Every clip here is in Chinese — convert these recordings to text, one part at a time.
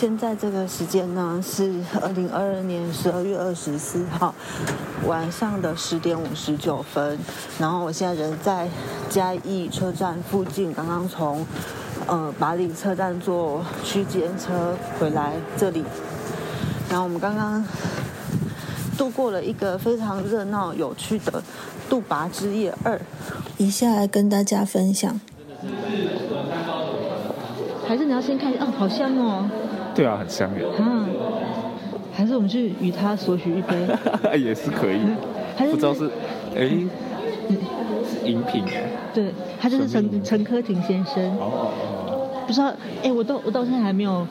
现在这个时间呢是二零二二年十二月二十四号晚上的十点五十九分，然后我现在人在嘉义车站附近，刚刚从呃巴黎车站坐区间车回来这里，然后我们刚刚度过了一个非常热闹有趣的杜拔之夜二，以下来跟大家分享。还是你要先看，哦，好香哦。对啊，很香耶。啊，还是我们去与他索取一杯，也是可以。还是不知道是，哎，饮品哎。对，他就是陈陈科廷先生。哦哦哦。不知道，哎，我到我到现在还没有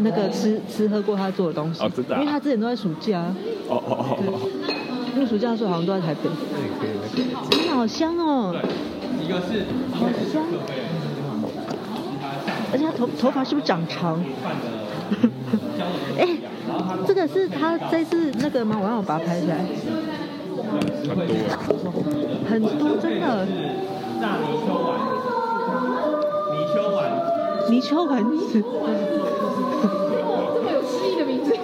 那个吃吃喝过他做的东西。哦，真的。因为他之前都在暑假。哦哦哦哦。因为暑假的时候好像都在台北。可以可以。真的好香哦。一个是好香。而且他头头发是不是长长？哎，这个是他这次那个吗？我让我把它拍下来。很多。很多，真的。大泥鳅丸。泥鳅丸。泥鳅丸子。这么有诗意的名字。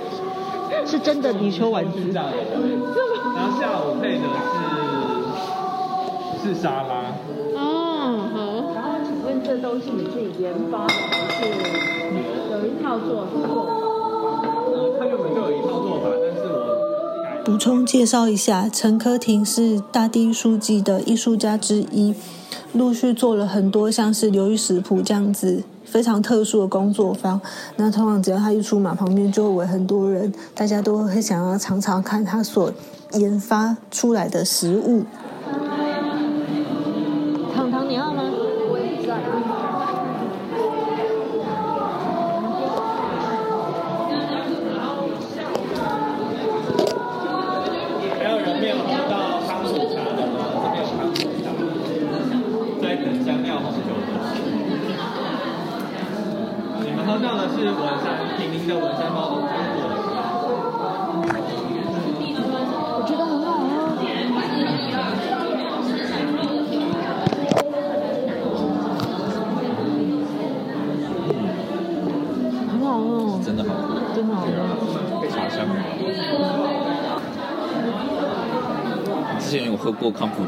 是真的泥鳅丸子。然后下午配的是是沙拉。这都是你自己研发的，还是有一套做法？他原本就有一套做法，但是我。补充介绍一下，陈科廷是大地书记的艺术家之一，陆续做了很多像是流域食谱这样子非常特殊的工作坊。那通常只要他一出马，旁边就会围很多人，大家都会想要尝尝看他所研发出来的食物。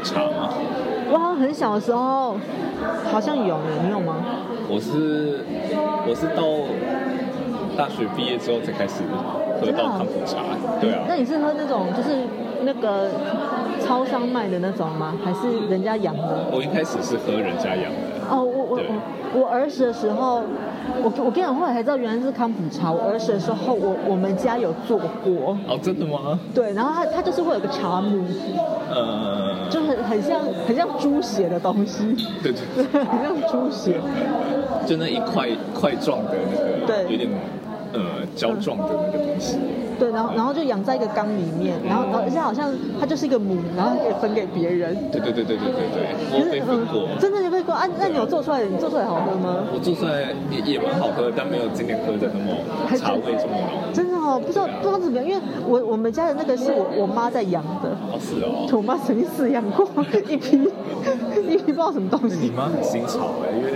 茶吗？我好像很小的时候好像有呢，你有吗？我是我是到大学毕业之后才开始喝到康普茶。对啊。那你是喝那种就是那个超商卖的那种吗？还是人家养的？我一开始是喝人家养的。哦，我我我我儿时的时候，我我跟你讲，后来才知道原来是康普茶。我儿时的时候，我我们家有做过。哦，真的吗？对，然后它它就是会有个茶母，呃，就很很像很像猪血的东西，对对，对，很像猪血。就那一块块状的那个，对有点呃胶状的那个东西。对，然后然后就养在一个缸里面，然后然后而且好像它就是一个母，然后可以分给别人。对对对对对对对，我有被分过。真的有被过啊？那你有做出来？你做出来好喝吗？我做出来也也蛮好喝，但没有今天喝的那么茶味这么浓。真的哦，不知道不知道怎么样，因为我我们家的那个是我我妈在养的，哦，是哦。我妈曾经饲养过一批一批不知道什么东西你西，妈很新潮哎，因为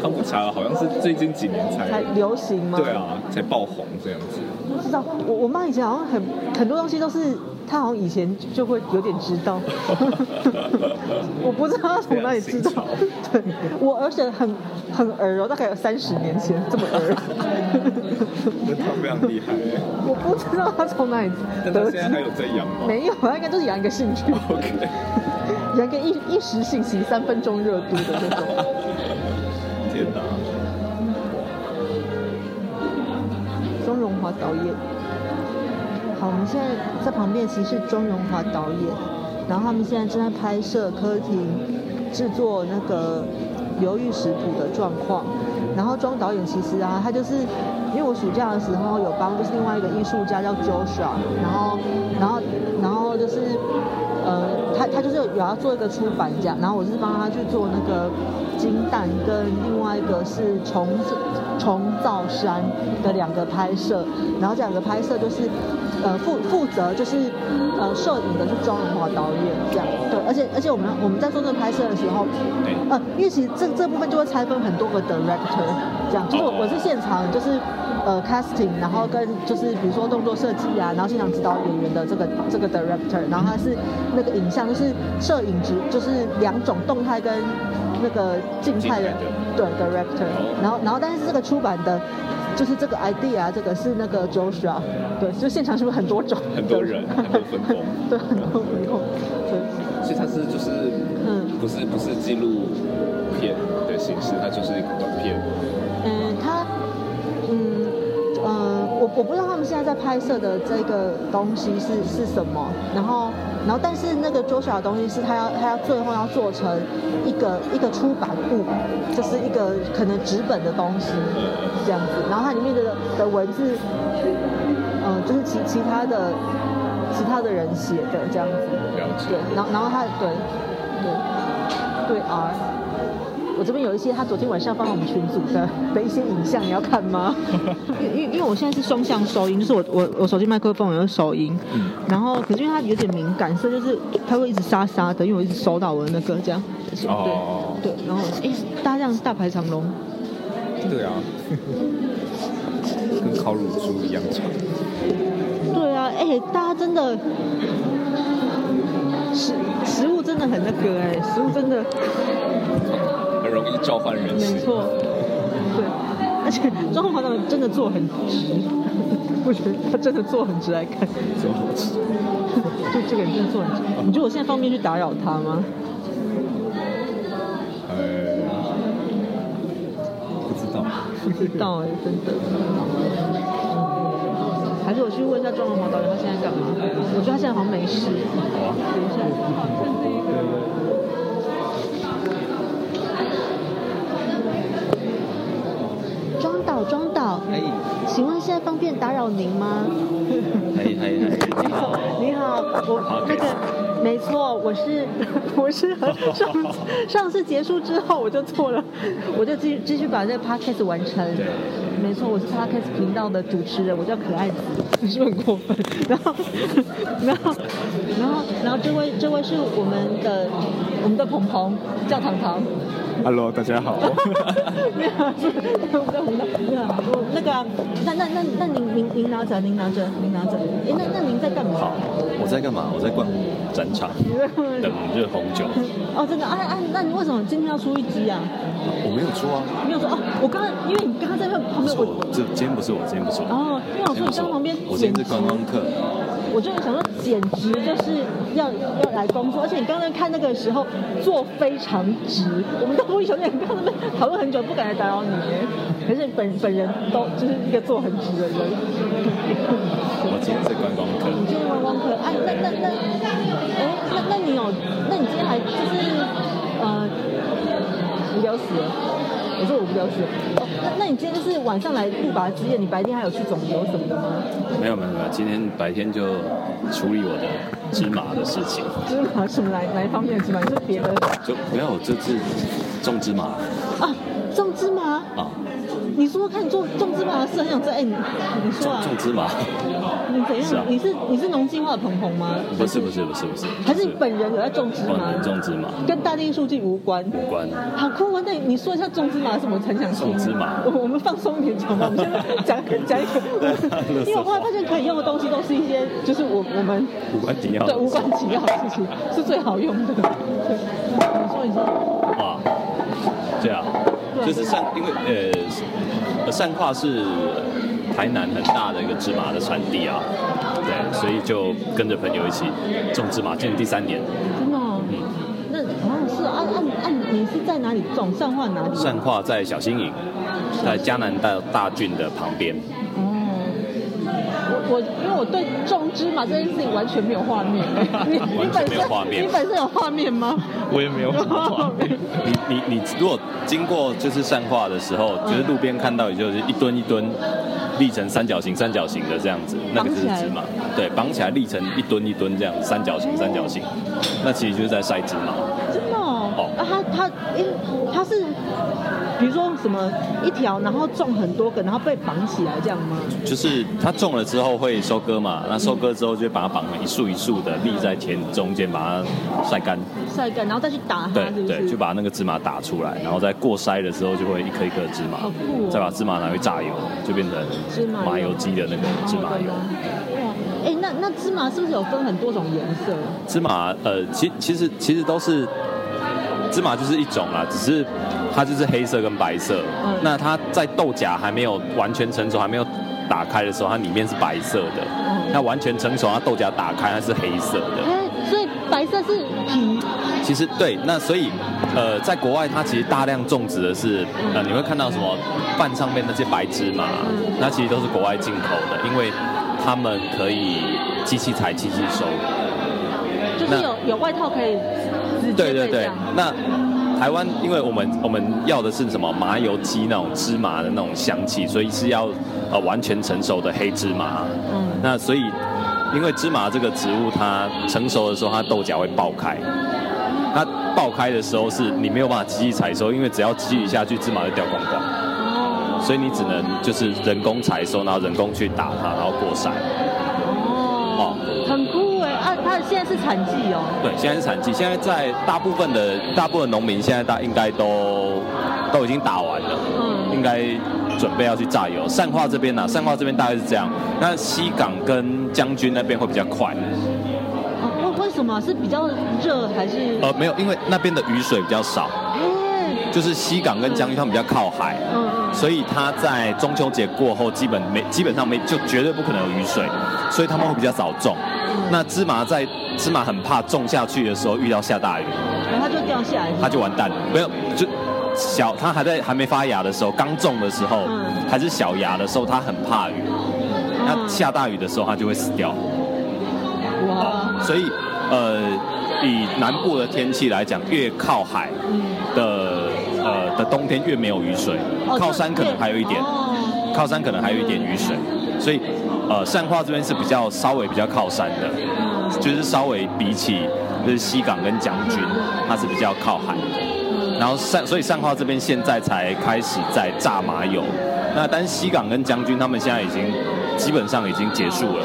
康普茶好像是最近几年才才流行吗？对啊，才爆红这样子。不知道，我我妈以前好像很很多东西都是她好像以前就会有点知道，我不知道她从哪里知道。对，我而且很很儿哦，大概有三十年前这么儿。那他非常厉害哎，我不知道她从哪里得知。现在还有在养吗？没有，她应该就是养一个兴趣，OK，养一个一一时兴起、三分钟热度的那种。天哪！钟荣华导演。好，我们现在在旁边其实是钟荣华导演，然后他们现在正在拍摄客厅制作那个鱿鱼食谱的状况。然后庄导演其实啊，他就是因为我暑假的时候有帮就是另外一个艺术家叫 Joshua，然后然后然后就是呃他他就是有要做一个出版这样，然后我是帮他去做那个金蛋跟另外一个是重重造山的两个拍摄，然后这两个拍摄就是呃负负责就是呃摄影的是庄荣华导演这样，对，而且而且我们我们在做这个拍摄的时候，对呃，因为其实这这部分就会拆分很多个 director，这样，就是我我是现场就是。呃，casting，然后跟就是比如说动作设计啊，然后现场指导演员的这个这个 director，然后他是那个影像，就是摄影指，就是两种动态跟那个静态的静态的对 director，然后然后但是这个出版的，就是这个 idea 啊这个是那个 Joshua，对，就现场是不是很多种？很多人很多分工对，很多分工，对，所以它是就是嗯不是不是纪录片的形式，它就是一个短片。嗯，他，嗯，呃，我我不知道他们现在在拍摄的这个东西是是什么，然后，然后，但是那个 Joshua 的东西是他要他要最后要做成一个一个出版物，就是一个可能纸本的东西这样子，然后它里面的的文字，呃，就是其其他的其他的人写的这样子，对，然后然后他对对对 R。我这边有一些他昨天晚上放我们群组的的一些影像，你要看吗？因因因为我现在是双向收音，就是我我我手机麦克风有收音，然后可是因为它有点敏感，所以就是它会一直沙沙的，因为我一直收到我的那个这样，哦对，然后哎，大家这样是大排长龙，对啊，跟烤乳猪一样长。对啊，哎，大家真的食食物真的很那个哎，食物真的召唤人没。错，对，而且庄华导演真的做很直，我觉得他真的做很直来看。就这个人真的做很直。你觉得我现在方便去打扰他吗？呃，不知道。不知道哎，真的。还是我去问一下庄文华导演，他现在干嘛？我觉得他现在好像没事。好啊。等一下。庄导，庄导，哎，请问现在方便打扰您吗？嗨嗨嗨，你好，你好，我那个没错，我是 我是上次上次结束之后我就做了，我就继续继续把这个 podcast 完成。没错，我是 podcast 频道的主持人，我叫可爱子，是不是很过分？然后然后然后然后这位这位是我们的我们的鹏鹏，叫糖糖。Hello，大家好。没有，是我们的红的，没有，我那个啊，那那那那您您您拿着，您拿着，您拿着。哎，那那您在干嘛？好我在干嘛？我在逛展场，等热红酒。哦，真的啊啊！那你为什么今天要出一集啊？我没有出啊，没有出哦，我刚刚因为你刚刚在那旁边，不是我我，这今天不是我，今天不是我。哦，因为我说你刚刚旁边我今天是观光客，我真的想说，简直就是要要来工作，而且你刚刚看那个时候坐非常直，我们都有点刚刚那边讨论很久，不敢来打扰你。可是本本人都就是一个坐很直的人。我今天是观光客。你今天观光客，哎、那那那，哎，那那你有，那你今天还就是呃，无聊死了。我说我无聊死了。哦，那那你今天就是晚上来不拔之夜，你白天还有去肿瘤什么的吗？没有没有没有，今天白天就处理我的芝麻的事情，芝麻什么哪哪一方面的芝麻？就是别的就没有就是种芝麻啊？种芝麻？啊，你说看你种种芝麻的事，很想知道。哎、你你说啊，种芝麻，你怎样？是啊你是你是农经化的鹏鹏吗？不是不是不是不是，还是你本人有在种芝麻本人？种芝麻跟大地数据无关。无关。好酷啊！那你说一下种芝麻是什么？很想听。种芝麻我我们放松一点讲吧。我们现在讲 讲一个，因为我后来发现可以用的东西都是一些，就是我我们无关紧要对无关紧要的事情是最好用的。对，你说你说，哇，对啊，就是善，因为呃，善化是台南很大的一个芝麻的产地啊，对，所以就跟着朋友一起种芝麻，今年第三年。真的、哦？那好像是按按按，你是在哪里种？善化哪里？善化在小新营，在江南大大郡的旁边。哦，我我因为我对种芝麻这件事情完全没有画面，你 你完全本身没有画面你本身有画面吗？我也没有画面。你你你如果经过就是善化的时候，就是路边看到，也就是一吨一吨立成三角形、三角形的这样子，那个就是芝麻。对，绑起来立成一吨一吨这样三角形、三角形，那其实就是在晒芝麻。真的哦。哦，啊，它它因它是比如说什么一条，然后种很多个，然后被绑起来这样吗？就是它种了之后会收割嘛，那收割之后就会把它绑成一束一束的立在田中间，把它晒干。晒干，然后再去打它，对？对，就把那个芝麻打出来，然后再过筛的时候就会一颗一颗芝麻好酷哦，再把芝麻拿去榨油，就变成芝麻油麻油鸡的那个芝麻油。哇，哎，那那芝麻是不是有分很多种颜色？芝麻呃，其其实其实都是芝麻就是一种啦，只是它就是黑色跟白色。嗯那它在豆荚还没有完全成熟，还没有打开的时候，它里面是白色的。嗯那完全成熟，它豆荚打开它是黑色的。哎，所以白色是皮，其实对，那所以呃，在国外它其实大量种植的是呃，你会看到什么饭上面那些白芝麻，那其实都是国外进口的，因为他们可以机器采、机器收。就是有有外套可以直对对对那台湾因为我们我们要的是什么麻油鸡那种芝麻的那种香气，所以是要呃完全成熟的黑芝麻。嗯那所以因为芝麻这个植物它成熟的时候，它豆荚会爆开。它爆开的时候是你没有办法机器采收，因为只要机器下去，芝麻就掉光光，哦所以你只能就是人工采收，然后人工去打它，然后过筛。现在是产季哦，对，现在是产季，现在在大部分的大部分农民现在大应该都都已经打完了，嗯应该准备要去榨油。善化这边呢、善化这边大概是这样，那西港跟将军那边会比较快。哦，为为什么是比较热还是？呃，没有，因为那边的雨水比较少，哎，就是西港跟将军他们比较靠海，嗯嗯所以它在中秋节过后基本没基本上没就绝对不可能有雨水，所以他们会比较早种。那芝麻在芝麻很怕种下去的时候遇到下大雨，然后它就掉下来。它就完蛋了。没有，就小它还在还没发芽的时候，刚种的时候，嗯还是小芽的时候，它很怕雨。那嗯下大雨的时候，它就会死掉。哇，所以，呃，以南部的天气来讲，越靠海的呃的冬天越没有雨水，哦靠山可能还有一点，哦靠山可能还有一点雨水。所以，呃，善化这边是比较稍微比较靠山的，嗯就是稍微比起就是西港跟将军，它是比较靠海。然后善，所以善化这边现在才开始在榨麻油。那但是西港跟将军他们现在已经基本上已经结束了，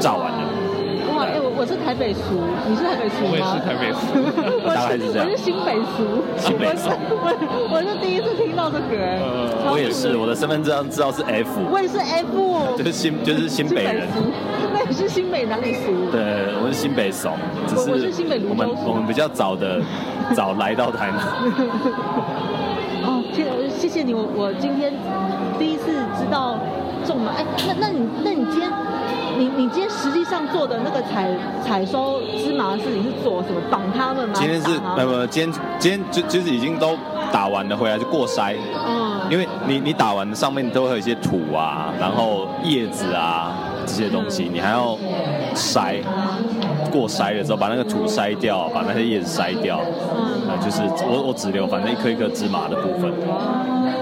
榨完了。是台北俗，你是台北俗吗？我也是台北俗。我 大概是这样。我是新北俗，新北俗。我是我我是第一次听到这个，哎超我也是，我的身份证上知道是 F，我也是 F，就是新就是新北人。那你是新北哪里俗？对，我是新北怂，只我我是新北泸州我们我们比较早的 早来到台南。哦，谢谢谢你，我我今天第一次知道种嘛，哎，那那你那你今天你你今天实际上做的那个采采收芝麻的事情是做什么？绑他们吗？今天是打它们呃不，今天今天就就是已经都打完了，回来就过筛。嗯，因为你你打完上面都会有一些土啊，然后叶子啊这些东西，你还要筛，过筛了之后把那个土筛掉，把那些叶子筛掉，嗯呃，就是我我只留反正一颗一颗芝麻的部分。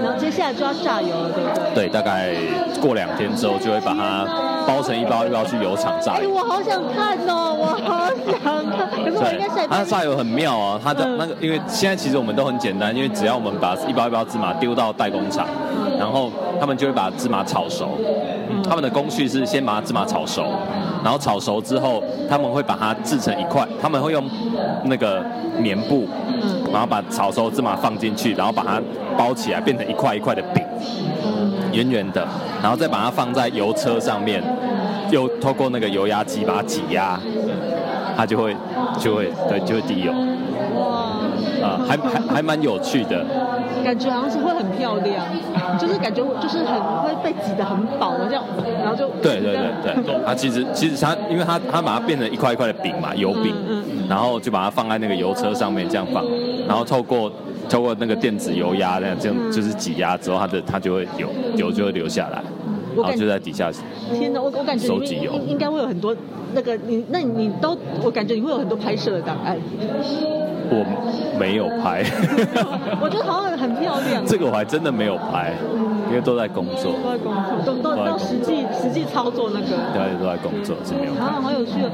然后接下来就要榨油了，对不对？对，大概过两天之后就会把它包成一包一包去油厂榨哎，油。我好想看哦，我好想看，可是我应该下礼拜它的榨油很妙啊，它的嗯那个，因为现在其实我们都很简单，因为只要我们把一包一包芝麻丢到代工厂，然后他们就会把芝麻炒熟。他们的工序是先把芝麻炒熟，然后炒熟之后，他们会把它制成一块，他们会用那个棉布，然后把炒熟芝麻放进去，然后把它包起来，变成一块一块的饼，圆圆的，然后再把它放在油车上面，又透过那个油压机把它挤压，它就会就会对就会滴油哇，啊、还还还蛮有趣的。感觉好像是会很漂亮，就是感觉就是很会被挤得很饱的这样，然后就对对对对，它其实其实它，因为它它把它变成一块一块的饼嘛，油饼，嗯。然后就把它放在那个油车上面这样放，然后透过透过那个电子油压这样这样就是挤压之后，它的它就会有油就会流下来，然后就在底下天哪，我我感觉里收集油。应该会有很多那个你那你都我感觉你会有很多拍摄的档案，我没有拍，我觉得好像很漂亮。这个我还真的没有拍，因因为都在工作，都在工作，都都都实际实际操作那个。对，都在工作是没有看。啊，好有趣哦！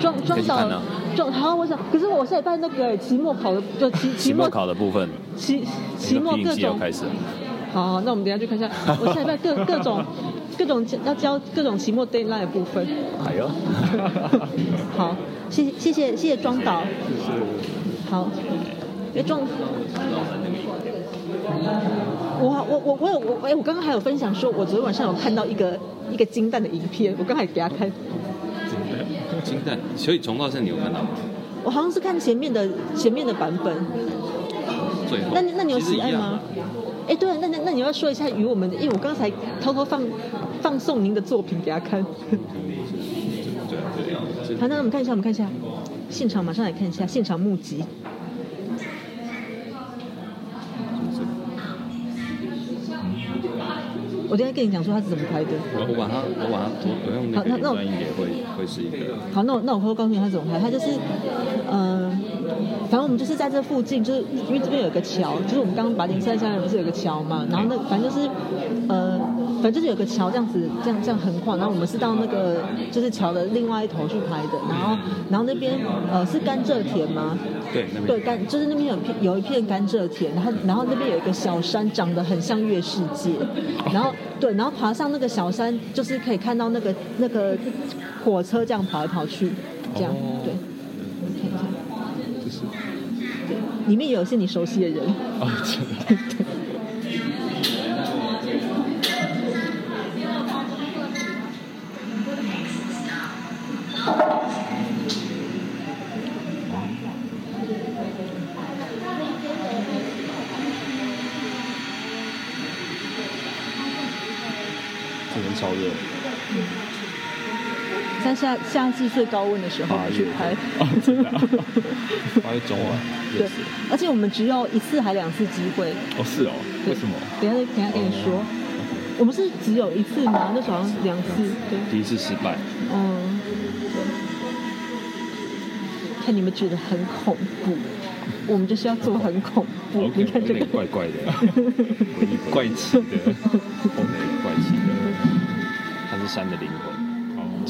庄庄导可以去看啊，庄好，我想，可是我下礼拜那个期末考的，就期期末考的部分，期期末各种开始。好，好那我们等下去看一下，我下礼拜各 各种各种要教各种期末 deadline 的部分。哎呦，好，谢谢谢谢谢谢庄导。好，哎撞，我我我我有我哎，我刚刚还有分享说，我昨天晚上有看到一个一个金蛋的影片，我刚才给他看，金蛋，所以重到现在你有看到吗？我好像是看前面的前面的版本。最后，那你那你有喜爱吗啊？哎，对，那那那你要说一下与我们的，因为我刚才偷偷放放送您的作品给他看。对啊，对啊，好，那我们看一下，我们看一下现场，马上来看一下现场目击。就是我等一下跟你讲说他是怎么拍的。我把它，我把它，我用那个是一个，好，那我那我偷偷告诉你他怎么拍，他就是，嗯、反正我们就是在这附近，就是因为这边有个桥，就是我们刚刚把零三三人不是有个桥嘛，然后那反正就是，呃，反正就是有个桥这样子，这样这样横跨，然后我们是到那个就是桥的另外一头去拍的，然后然后那边呃是甘蔗田吗？对，那边。对，甘就是那边有片有一片甘蔗田，然后然后那边有一个小山，长得很像月世界，然后对，然后爬上那个小山，就是可以看到那个那个火车这样跑来跑去，这样、哦。对，里面有些你熟悉的人，夏夏季最高温的时候去拍，哦，真的啊，八月中啊，对，而且我们只有一次还两次机会，哦是哦，对为什么？等一下等下跟你说，我们是只有一次吗？那时候好像两次，对。第一次失败，嗯，看你们觉得很恐怖，我们就是要做很恐怖。你看这个。怪怪的，怪奇的，怪奇的，它是山的灵魂。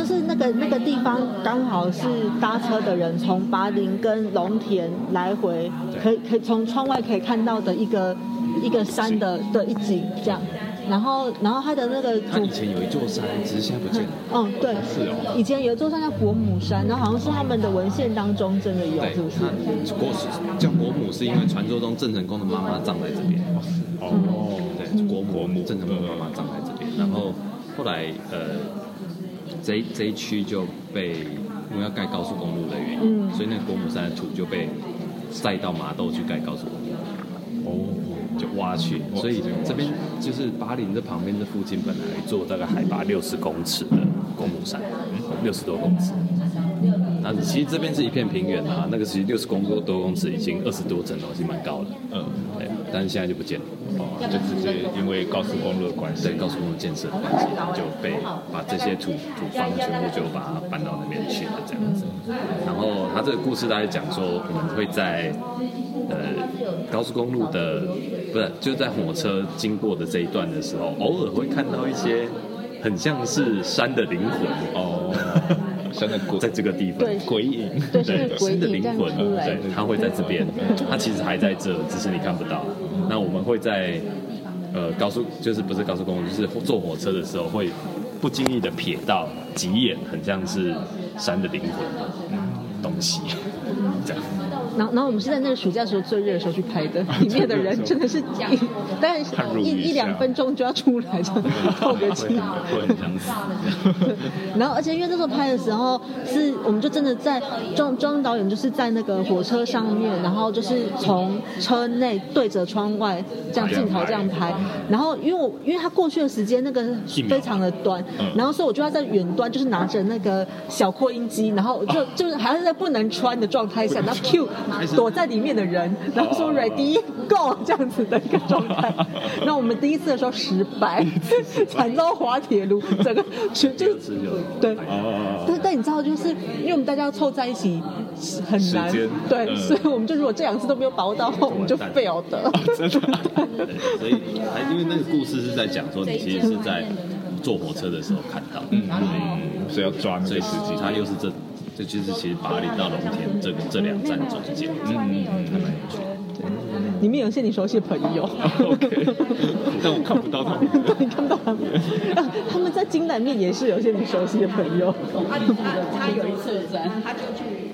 就是那个那个地方刚好是搭车的人从巴林跟龙田来回，可以可以从窗外可以看到的一个一个山的的一景这样。然后然后它的那个它以前有一座山，只是现在不见了。嗯，对，是哦以前有一座山叫国母山，然后好像是他们的文献当中真的有，对，是不是？它国叫国母，是因为传说中郑成功的妈妈葬在这边。哦，对，国母郑成功的妈妈葬在这边。然后后来呃，这一这一区就被因为要盖高速公路的原因，嗯所以那个国母山的土就被塞到麻豆去盖高速公路。哦，就挖去，所以这边就是巴林这旁边这附近本来有一座大概海拔六十公尺的公母山，六十多公尺。那其实这边是一片平原啊，那个其实六十公多公尺已经二十多层楼，已经蛮高了。嗯，对，但是现在就不见了。哦，就直接因为高速公路的关系对，，高速公路建设的关系，然后就被把这些土土方全部就把它搬到那边去了，这样子。然后他这个故事大概讲说，我们会在呃高速公路的不是就在火车经过的这一段的时候，偶尔会看到一些很像是山的灵魂哦，山的鬼在这个地方。对鬼影，对，新的灵魂，对，它会在这边，它其实还在这，只是你看不到。那我们会在呃高速，就是不是高速公路，就是坐火车的时候，会不经意的瞥到几眼，很像是山的灵魂的东西，这样。然后，然后我们是在那个暑假的时候最热的时候去拍的，里面的人真的是一，大概看入迷一一一两分钟就要出来，这样 特别近。会很想死。然后，而且因为那时候拍的时候，是我们就真的在庄庄导演就是在那个火车上面，然后就是从车内对着窗外这样镜头这样拍。然后，因为我因为他过去的时间那个非常的短，然后所以我就要在远端就是拿着那个小扩音机，然后就就是还是在不能穿的状态下，然后 Q 躲在里面的人，然后说 ready go 这样子的一个状态。那我们第一次的时候失败，惨遭滑铁卢，整个全就是对。哦，但但你知道，就是因为我们大家要凑在一起很难，对，嗯所以我们就如果这两次都没有把握到，我们就 fail 的。真的。对，所以还因为那个故事是在讲说，你其实是在坐火车的时候看到，嗯，所以要抓那个时机。它又是这，这就是其实巴黎到龙田这个这两站中间，嗯嗯嗯，还蛮有趣的。里面有些你熟悉的朋友 OK，但我看不到他们。你看到他们？他们在金南面也是有些你熟悉的朋友。他他他有一次，他就去。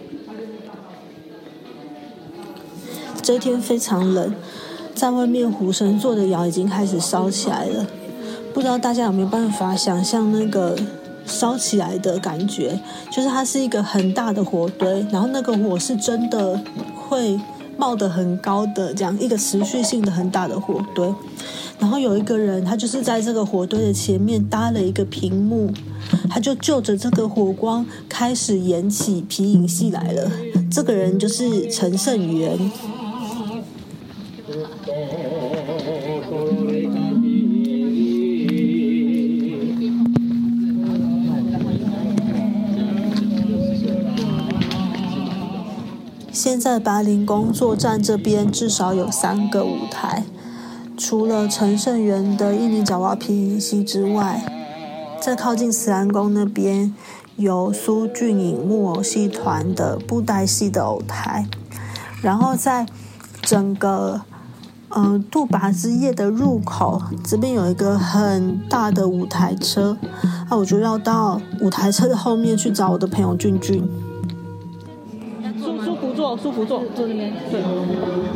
这一天非常冷，在外面虎神座的窑已经开始烧起来了。不知道大家有没有办法想象那个烧起来的感觉？就是它是一个很大的火堆，然后那个火是真的会冒得很高的，这样一个持续性的很大的火堆。然后有一个人，他就是在这个火堆的前面搭了一个屏幕，他就就着这个火光开始演起皮影戏来了。这个人就是陈胜元。在白灵工作站这边至少有三个舞台，除了陈胜元的印尼爪哇皮影戏之外，在靠近慈安宫那边有苏俊颖木偶戏团的布袋戏的偶台，然后在整个呃杜拔之夜的入口这边有一个很大的舞台车，那我就要到舞台车的后面去找我的朋友俊俊。舒舒服坐，坐，坐那边。对。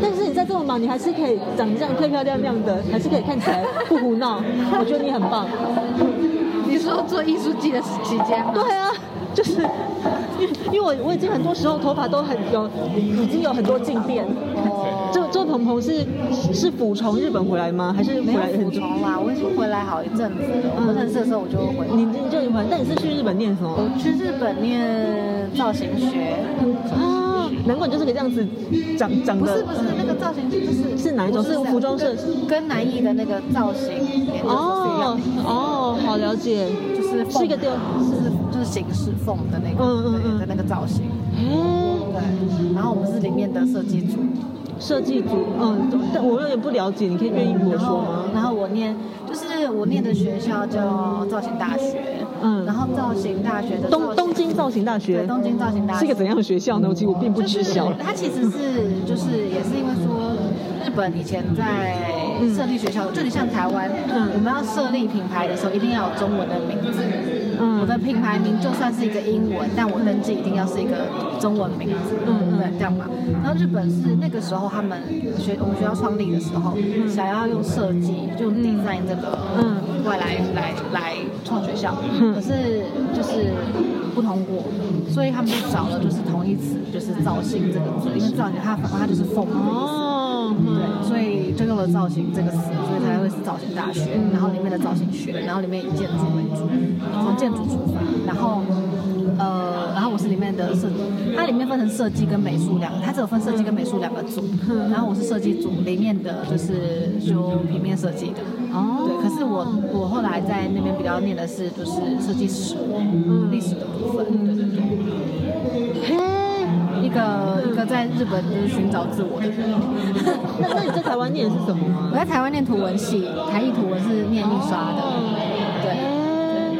但是你在这么忙，你还是可以长这样漂漂亮亮的，还是可以看起来不胡闹。我觉得你很棒。你说做艺术季的期间吗？对啊，就是因为因为我我已经很多时候头发都很有已经有很多静电。哦这这鹏鹏是是补从日本回来吗？还是回没有补来很久？充啦，我已经回来好一阵子了。我们认识的时候我就回来。你你就回来，但你是去日本念什么？我去日本念造型学，啊，难怪你就是可以这样子长长的不是不是那个造型学就是是哪一种？是服装设计？跟南艺的那个造型哦，哦，好了解，就是是一个雕，是就是形式凤的那个，嗯嗯的那个造型。然后我们是里面的设计组，设计组，嗯，但我有点不了解，你可以愿意跟我说吗？然后我念就是我念的学校叫造型大学，嗯然后造型大学的东东京造型大学对，东京造型大学是一个怎样的学校呢？我其实我并不知晓。它其实是就是也是因为说日本以前在设立学校，就你像台湾，嗯我们要设立品牌的时候，一定要有中文的名字。嗯。我的品牌名就算是一个英文，但我登记一定要是一个中文名字，嗯。对，这样嘛。然后日本是那个时候他们学我们学校创立的时候，想要用设计就 design 这个嗯。外来来来创学校，嗯。可是就是不通过，所以他们就找了就是同义词，就是造型这个字，因为造型它它就是风的意思。哦，对，所以就用了造型这个词，所以才会是造型大学。然后里面的造型学，然后里面以建筑为主，从建筑出发，然后呃，然后我是里面的设，它里面分成设计跟美术两，它只有分设计跟美术两个组。然后我是设计组里面的，就是修平面设计的。哦对，可是我我后来在那边比较念的是就是设计史，历史的部分。对对对。嘿，一个一个在日本就是寻找自我的人。那那你在台湾念的是什么吗？我在台湾念图文系，台艺图文是念印刷的，对。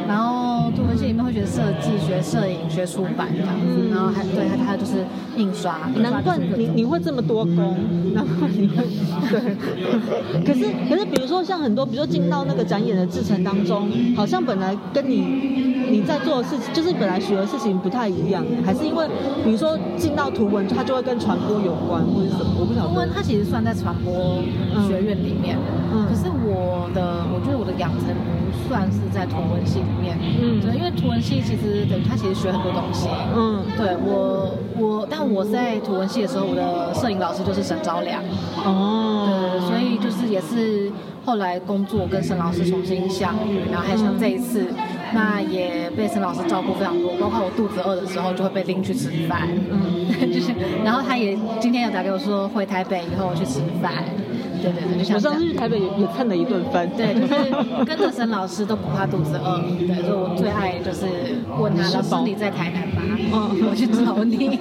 然后图文系里面会学设计、学摄影、学出版这样子，然后还对还还有就是印刷。印刷难怪就是各种你你会这么多工，难怪你会 对。可是可是，比如说像很多，比如说进到那个展演的制程当中，好像本来跟你你在做的事情，就是本来学的事情不太一样，还是因为比如说进到图文，它就会跟传播有关，或者什么，我不晓图文得。它其实算在传播学院里面，嗯。可是我的我觉得我的养成不算是在图文系里面，嗯。对，因为图文系其实等于它其实学很多东西，嗯，对我我但我在图文系的时候，我的摄影老师就是沈昭良，哦，对，所以就是也是后来工作跟沈老师重新相遇，然后还像这一次那也被沈老师照顾非常多，包括我肚子饿的时候就会被拎去吃饭，嗯，就是，然后他也今天有打给我说回台北以后去吃饭，对对对，就像我上次去台北也也蹭了一顿饭，对，就是跟着沈老师都不怕肚子饿。对，所以我最爱就是问他，老师你在台南吗？嗯，我去找你。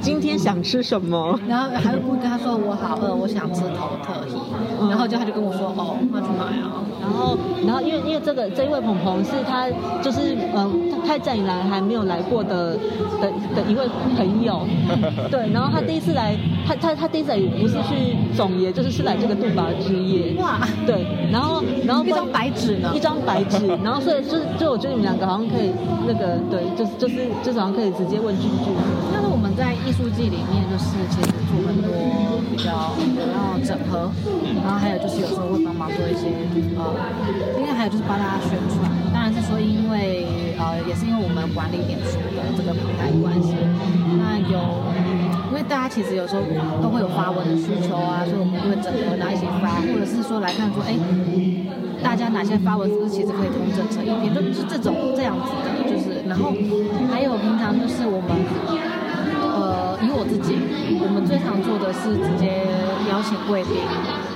今天想吃什么？然后还会跟他说我好饿，我想吃头特意。然后就他就跟我说哦，那去买啊。然后，然后因为因为这个这一位鹏鹏是他就是呃泰站以来还没有来过的的的一位朋友，对，然后他第一次来，他他他第一次来也不是去总爷，就是是来这个杜巴之夜，哇，对，然后然后一张白纸呢一张白纸，然后所以就是就我觉得你们两个好像可以那个对，就是就是就是好像可以直接问句句，但是我们在艺术季里面，就是其实做很多比较比较整合，然后还有就是有时候会帮忙做一些呃，应该还有就是帮大家宣传。当然是说，因为呃，也是因为我们管理脸书的这个平台的关系，那有。因为大家其实有时候都会有发文的需求啊，所以我们就会整合到一起发，或者是说来看说，哎，大家哪些发文是不是其实可以统整成一篇，就是这种这样子的，就是然后还有平常就是我们呃，以我自己，我们最常做的是直接邀请贵宾，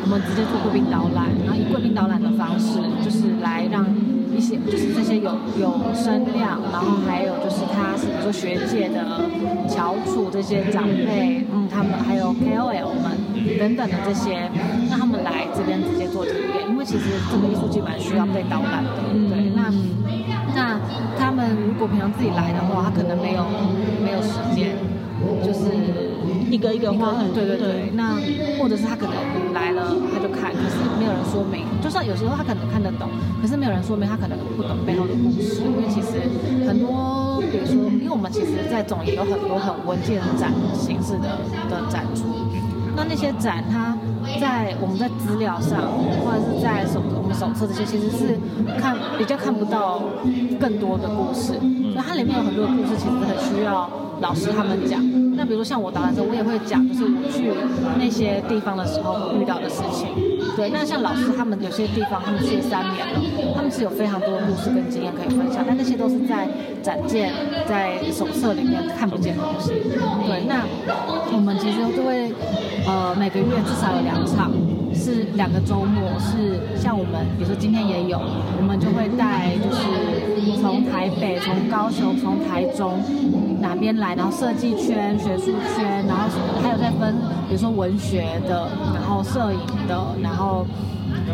我们直接做贵宾导览，然后以贵宾导览的方式，就是来让一些就是这些有有声量，然后还有就是他是比如说学界的翘楚这些长辈，嗯，他们还有 KOL 们等等的这些，让他们来这边直接做体验，因为其实这个艺术季蛮需要被导览的，对，那那他们如果平常自己来的话，他可能没有没有时间，就是一个一个花很对对对，那或者是他可能来了他就看，可是没有人说明，就算有时候他可能看得懂，可是没有人说明他可能不懂背后的故事，因为其实很多，比如说，因为我们其实在总也有很多很文件展形式的的展出，那那些展它在我们在资料上或者是在手我们手册这些，其实是看比较看不到更多的故事，所以它里面有很多的故事其实很需要老师他们讲。那比如说像我导览的时候，我也会讲，就是我去那些地方的时候遇到的事情。对，那像老师他们有些地方他们去三年了，他们是有非常多的故事跟经验可以分享，但那些都是在展件、在手册里面看不见的东西。对，那我们其实就会呃每个月至少有两场。是两个周末，是像我们，比如说今天也有，我们就会带，就是从台北、从高雄、从台中哪边来，然后设计圈、学术圈，然后还有再分，比如说文学的，然后摄影的，然后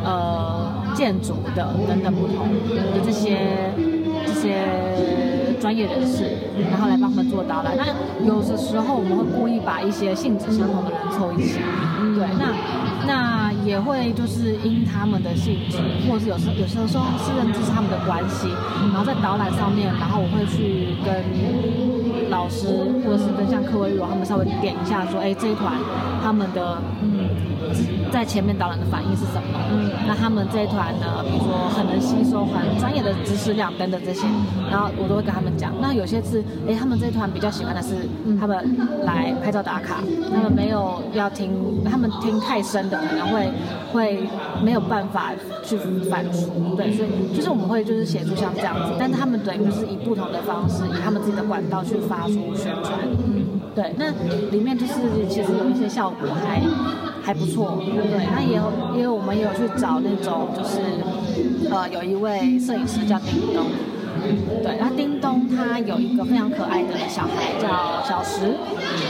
呃建筑的等等不同的这些这些专业人士，然后来帮他们做导览。那有的时候我们会故意把一些性质相同的人凑一起，对，那那也会就是因他们的性质，或者是有时候有时候说是认知是他们的关系，然后在导览上面，然后我会去跟老师或者是跟像柯威柔他们稍微点一下说，哎，这一团他们的嗯。在前面导览的反应是什么？嗯，那他们这一团呢，比如说很能吸收很专业的知识量等等这些，然后我都会跟他们讲。那有些是，哎，他们这一团比较喜欢的是，他们来拍照打卡，他们没有要听，他们听太深的可能会会没有办法去反刍，对，所以就是我们会就是写出像这样子，但是他们等于就是以不同的方式，以他们自己的管道去发出宣传，嗯，对，那里面就是其实有一些效果还。还不错，对，那也有，因为我们也有去找那种，就是，呃，有一位摄影师叫丁东，对，那叮咚他有一个非常可爱的小孩叫小石，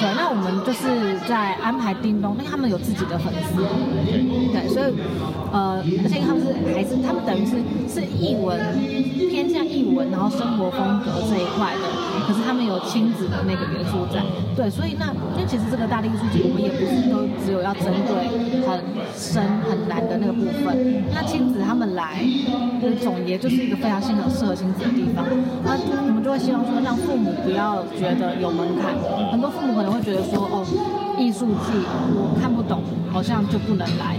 对，那我们就是在安排叮咚，因为他们有自己的粉丝，对，所以，呃，而且他们是还是他们等于是是译文偏向译文，然后生活风格这一块的，可是他们有亲子的那个元素在，对，所以那因为其实这个大力艺术节我们也不是都只有要针对很深很难的那个部分，那亲子他们来，就总结就是一个非常适合适合亲子地方，那我们就会希望说让父母不要觉得有门槛，很多父母可能会觉得说哦，艺术季我看不懂，好像就不能来。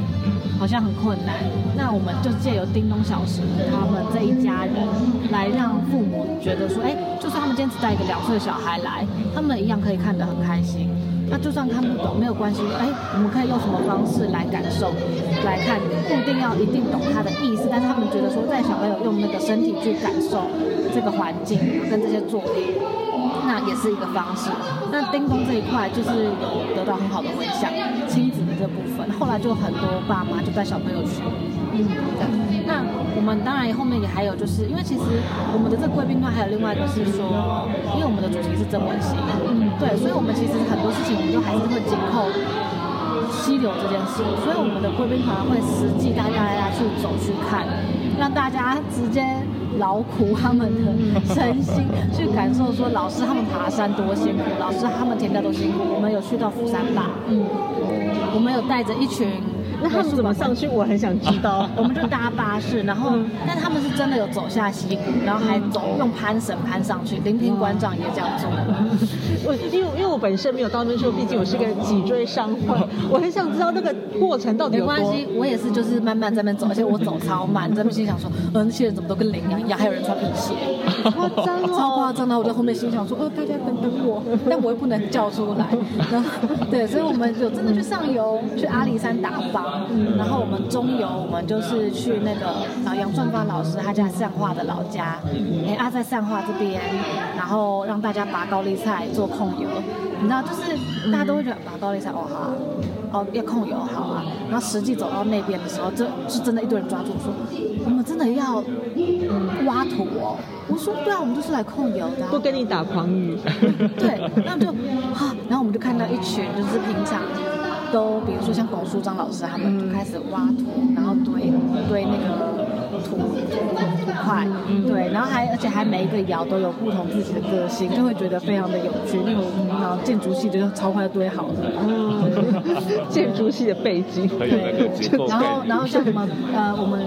好像很困难，那我们就借由叮咚小时他们这一家人来让父母觉得说，哎，就算他们今天只带一个两岁的小孩来，他们一样可以看得很开心。那就算看不懂没有关系，哎，我们可以用什么方式来感受、来看，不一定要一定懂他的意思，但是他们觉得说，带小朋友用那个身体去感受这个环境跟这些作品，那也是一个方式。那叮咚这一块就是有得到很好的回响，亲子的这部分，后来就很多爸妈就带小朋友去，嗯，这样。那我们当然后面也还有，就是因为其实我们的这贵宾团还有另外就是说，因为我们的主题是真文系，嗯，对，所以我们其实很多事情我们都还是会紧扣溪流这件事，所以我们的贵宾团会实际带大家去走去看，让大家直接劳苦他们的身心，去感受说老师他们爬山多辛苦，老师他们田调多辛苦。我们有去到釜山吧，嗯，我们有带着一群。那他们怎么上去？我很想知道。我们就搭巴士，然后，但他们是真的有走下溪谷，然后还走用攀绳攀上去。聆听馆长也这样做。我因为因为我本身没有到那时候，毕竟我是个脊椎伤患，我很想知道那个过程到底有没关系，我也是就是慢慢在那边走，而且我走超慢，在那边心想说，嗯，那些人怎么都跟羚羊一样，还有人穿皮鞋，夸张哦，超夸张的。我在后面心想说，呃，大家等等我，但我又不能叫出来。然后对，所以我们就真的去上游，去阿里山打靶。嗯，然后我们中游，我们就是去那个啊杨顺发老师他家善化的老家，哎啊在善化这边，然后让大家拔高丽菜做控油，你知道就是大家都会觉得拔高丽菜哦好，哦要控油好啊，然后实际走到那边的时候，这是真的一堆人抓住说，我们真的要挖土哦，我说对啊，我们就是来控油的，不跟你打诳语，对，然后就 啊，然后我们就看到一群就是平常。都比如说像龚书章老师，他们就开始挖土，然后堆堆那个土土土块，对，然后还而且还每一个窑都有不同自己的个性，就会觉得非常的有趣。那种然后建筑系就超快堆好了，建筑系的背景，对，然后然后像什么呃我们。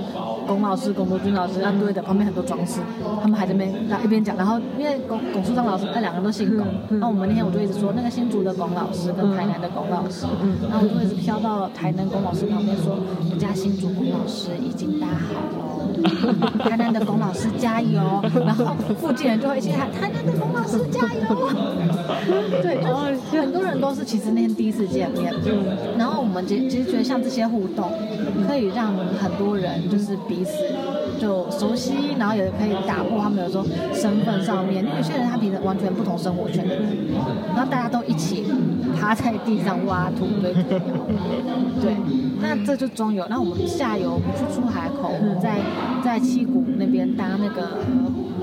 龚老师、龚国军老师，他对的旁边很多装饰，他们还在那边一边讲，然后因为龚龚树章老师那两个人都姓龚，那我们那天我就一直说那个新竹的龚老师跟台南的龚老师，然后我就一直飘到台南龚老师旁边说，我家新竹龚老师已经搭好了，台南的龚老师加油，然后附近人就会一起喊台南的龚老师加油，对，就很多人都是其实那天第一次见面，然后我们其其实觉得像这些互动，可以让很多人就是。彼此就熟悉，然后也可以打破他们有时候身份上面，因为有些人他平时完全不同生活圈的人，然后大家都一起趴在地上挖土堆土对，那这就中游，那我们下游去出海口，我们在在七股那边搭那个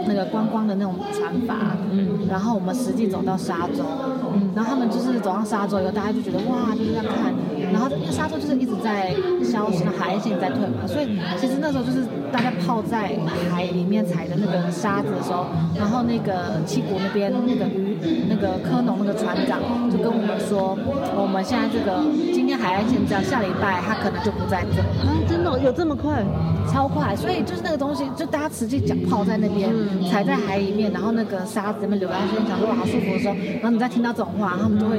那个观光的那种船筏，嗯，然后我们实际走到沙洲，嗯，然后他们就是走上沙洲以后，大家就觉得哇，就是在看。然后因为沙洲就是一直在消失，海岸线在退嘛，所以其实那时候就是大家泡在海里面踩的那个沙子的时候，然后那个七股那边那个鱼那个科农那个船长就跟我们说，我们现在这个今天海岸线这样，下礼拜他可能就不在这了。啊，真的有这么快？超快！所以就是那个东西，就大家实际脚泡在那边，踩在海里面，然后那个沙子那边流来，所以讲说好舒服的时候，然后你再听到这种话，他们就会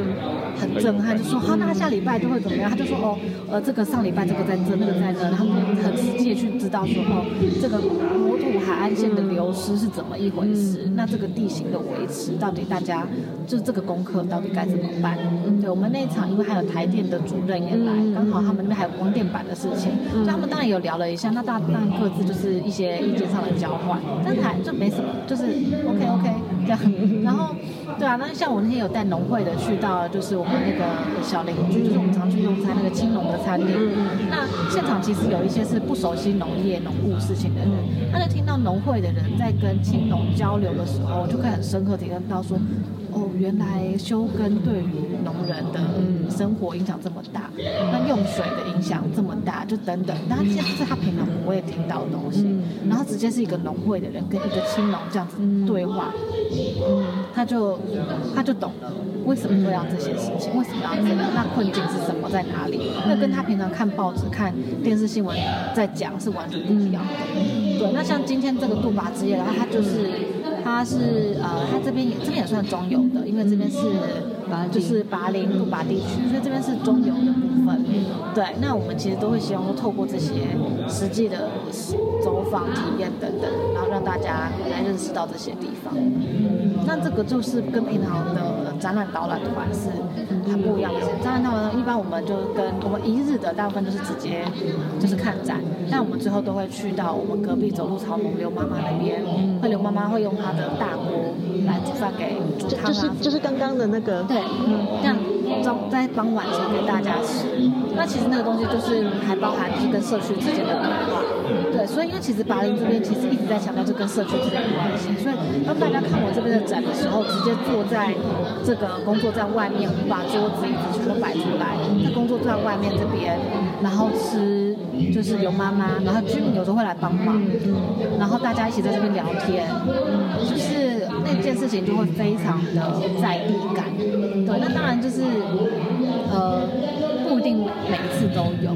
很震撼，就说好，那下礼拜就会怎么样？他就说哦，呃，这个上礼拜这个在这，那个在那，他们很实际的去知道说哦，这个国土海岸线的流失是怎么一回事？那这个地形的维持到底大家就是这个功课到底该怎么办？对我们那一场，因为还有台电的主任也来，刚好他们那边还有光电板的事情，所以他们当然有聊了一下。那大当然各自就是一些意见上的交换，但台就没什么，就是 OK OK 这样。然后，对啊，那像我那天有带农会的去到，就是我们那个小邻居，就是我们常去用餐那个青农的餐厅。那现场其实有一些是不熟悉农业农务事情的人，他就听到农会的人在跟青农交流的时候，就可以很深刻体验到说。哦，原来休耕对于农人的生活影响这么大，那用水的影响这么大，就等等，那现在是他平常不会听到的东西，然后直接是一个农会的人跟一个青农这样子对话，他就他就懂了为什么会让这些事情，为什么要这样，那困境是什么，在哪里？那跟他平常看报纸、看电视新闻在讲是完全不一样的。对，那像今天这个杜巴然后他就是。它是呃，它这边也这边也算中游的，因为这边是就是巴林、杜巴地区，所以这边是中游的部分。对，那我们其实都会希望说，透过这些实际的走访体验等等，然后让大家来认识到这些地方。那这个就是跟平常的展览导览团是很不一样的。展览导览一般我们就跟我们一日的大部分都是直接就是看展，但我们最后都会去到我们隔壁走路草农刘妈妈那边，会刘妈妈会用她的大锅来煮饭给煮就汤啊，就是就是刚刚的那个，对，这样在在傍晚时候给大家吃。那其实那个东西就是还包含就是跟社区之间的文化，对，所以因为其实巴林这边其实一直在强调这跟社区之间的关系，所以当大家看我这边的展的时候，直接坐在这个工作站外面，我们把桌子椅子全部摆出来，在工作站外面这边，然后吃就是有妈妈，然后居民有时候会来帮忙，然后大家一起在这边聊天，就是这件事情就会非常的在意感。对，那当然就是呃不一定每一次都有，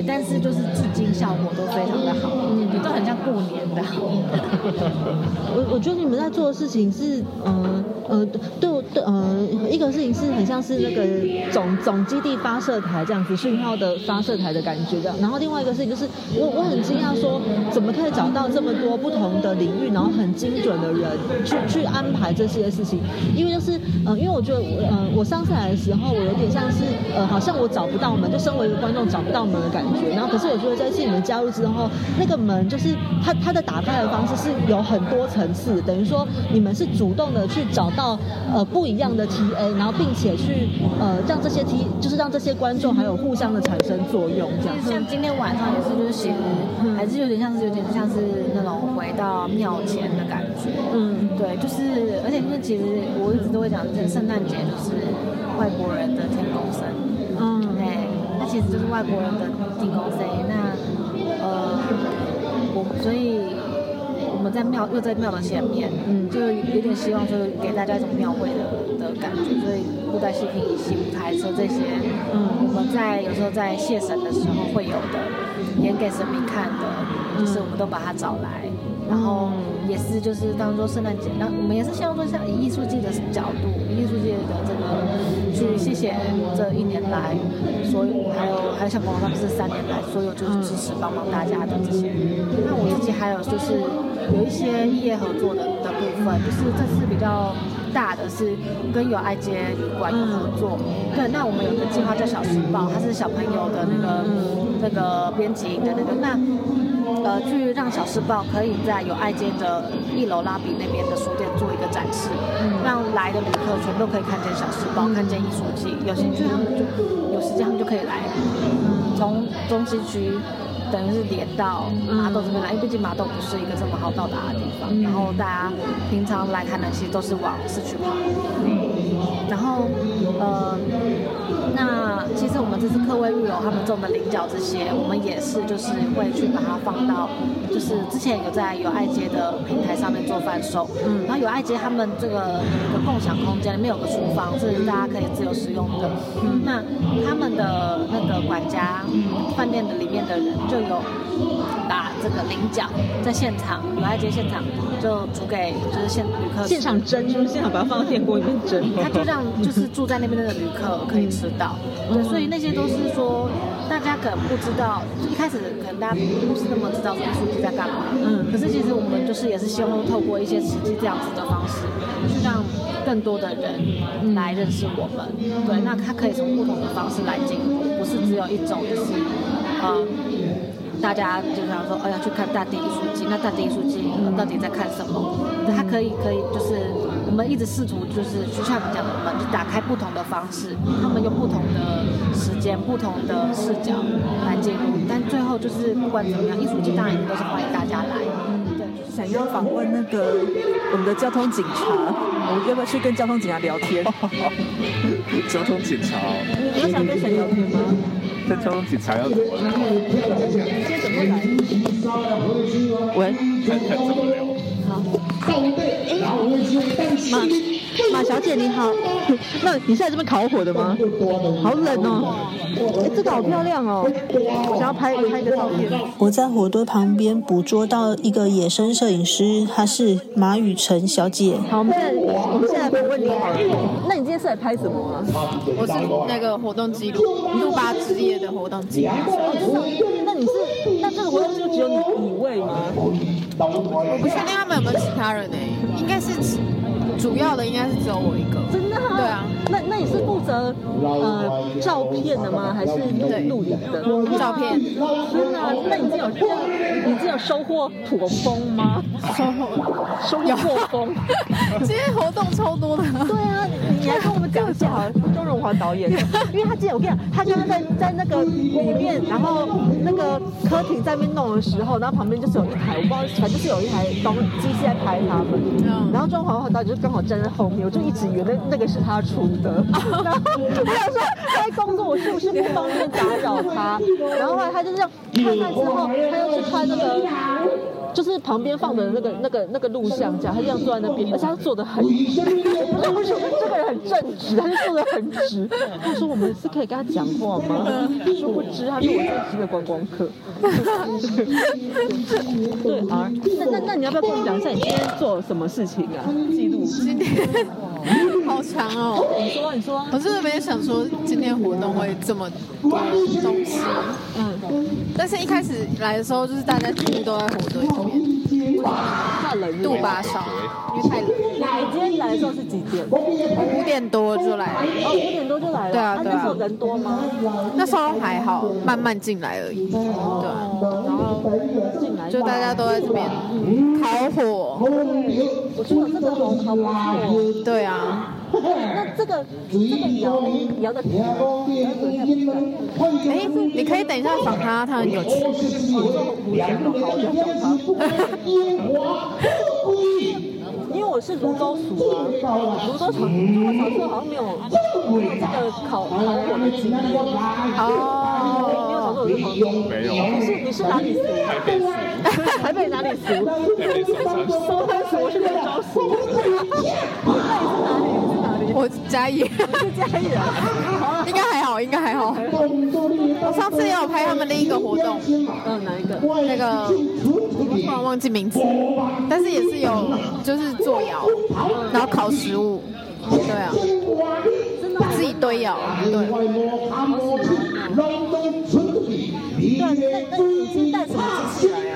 对，但是就是至今效果都非常的好，嗯。都很像过年的。我我觉得你们在做的事情是，嗯呃，对对呃，一个事情是很像是那个总总基地发射台这样子讯号的发射台的感觉这样，然后另外一个事情就是，我我很惊讶说，怎么可以找到这么多不同的领域，然后很精准的人去去安排这些事情，因为就是呃，因为我觉得我呃，我上次来的时候，我有点像是呃，好像我找不到门，就身为一个观众找不到门的感觉，然后可是我觉得这次你们加入之后，那个门就是它它的打开的方式是有很多层次，等于说你们是主动的去找到呃不一样的 TA，然后并且去呃让这些 T 就是让这些观众还有互相的产生作用这样。像今天晚上也是，就是其实还是有点像是有点像是那种回到庙前的感觉。嗯，对，就是而且就是其实我一直都会讲，这圣诞节就是外国人的天公生。嗯对，那其实就是外国人的地公生。那呃，我所以我们在庙又在庙的前面，嗯，就有点希望就是给大家一种庙会的的感觉。所以布袋戏、平椅戏、舞台车这些，嗯，我们在有时候在谢神的时候会有的，演给神明看的，就是我们都把它找来。然后也是就是当做圣诞节，那我们也是希望说像以艺术界的角度，以艺术界的这个去谢谢这一年来所有还有还有像广告不是三年来所有就是支持帮忙大家的这些。那我自己还有就是有一些业合作的的部分，就是这次比较大的是跟有爱街旅馆有合作。对，那我们有个计划叫小时报，它是小朋友的那个那个编辑的那个那。呃，去让小时报可以在有爱街的一楼拉比那边的书店做一个展示，让来的旅客全都可以看见小时报，看见艺术季。有兴趣他们就有时间，他们就可以来，从中西区等于是连到麻豆这边来，因为毕竟麻豆不是一个这么好到达的地方。然后大家平常来台南其实都是往市区跑，然后呃。那其实我们这次客位玉楼他们种的菱角这些，我们也是就是会去把它放到，就是之前有在有爱街的平台上面做贩售，嗯，然后有爱街他们这个有个共享空间，里面有个厨房是大家可以自由使用的，嗯，那他们的那个管家，饭店的里面的人就有把这个菱角在现场有爱街现场就煮给就是现旅客现场蒸，就是现场把它放到电锅里面蒸，他就让就是住在那边的旅客可以吃到。对，所以那些都是说，大家可能不知道，一开始可能大家不是那么知道艺术季在干嘛。嗯。可是其实我们就是也是希望透过一些实际这样子的方式，去让更多的人来认识我们。对，那他可以从不同的方式来进入，不是只有一种就是，呃，大家就想说，哦要去看大地艺术季，那大地艺术季到底在看什么？对，他可以可以就是。我们一直试图就是就像你讲的，我们就打开不同的方式，他们用不同的时间、不同的视角来进入，但最后就是不管怎么样，艺术季当然都是欢迎大家来。对，想要访问那个我们的交通警察，我们要不要去跟交通警察聊天？交通警察，你有想跟谁聊天吗？跟交通警察要怎么聊？今天怎么来？喂，看看怎么聊。好。哎，妈，马小姐你好，那你是来这边烤火的吗？好冷哦，哎，这个好漂亮哦，我想要拍拍一个照片。我在火堆旁边捕捉到一个野生摄影师，她是马雨辰小姐。好，我们现在我们现在访问你好了。那你今天是来拍什么啊？我是那个活动记录，路八之夜的活动记录。那你是那这个活动就只有你一位吗？我不确定他们有没有其他人呢、应该是主要的应该是只有我一个。真的、啊？对啊。那那你是负责呃照片的吗？还是录录影的？照片天哪！那你这有你这有收获妥丰吗？收获拓丰。今天活动超多的。对啊，你你来跟我们讲一下好了，钟荣华导演，因为他记得我跟你讲，他刚刚在在那个里面，然后那个柯婷在那边弄的时候，然后旁边就是有一台，我不知道，反正就是有一台东机器在拍他们，嗯然后周荣华导演就刚好站在后面，我就一直以为那那个是他出的，然后我想说他在工作，我是不是不方便打扰他？然后后来他就这样看看之后，他又去穿那个。就是旁边放的那个、那个、那个录像架，他这样坐在那边，而且他坐的很直，我说不是这个人很正直，他就坐的很直。他说我们是可以跟他讲话吗？殊不知他是我正式的观光客。对啊，那那那你要不要跟我们讲一下你今天做了什么事情啊？记录。今天好强哦。你说，你说。我真的没有想说今天活动会这么多东西，嗯，但是一开始来的时候，就是大家几乎都在火堆里面怕冷。度巴烧，因为太冷。你今天来的时候是几点？五点多就来了，哦，五点多就来了。对啊对啊那时候人多吗？那时候还好，慢慢进来而已。对，然后进来就大家都在这边烤火。我觉得这个好好不错。对啊，那这个这个摇摇的挺摇的挺哎，你可以等一下访他，他很有趣。因为我是泸州属啊，泸州厂，就我小时候好像没有这个烤烤火的经验。你有小时候有烤过？没有，你是你是哪里属？台北市，台北哪里属？台北松山市，松山属，我是泸州属。那你是哪里？我嘉义，是嘉义人。应该还好，应该还好。我上次也有拍他们另一个活动，嗯，哪一个？那个突然忘记名字，但是也是有就是做窑，然后烤食物，对啊，自己堆窑，对。对，那那你今天带什么机器来啊？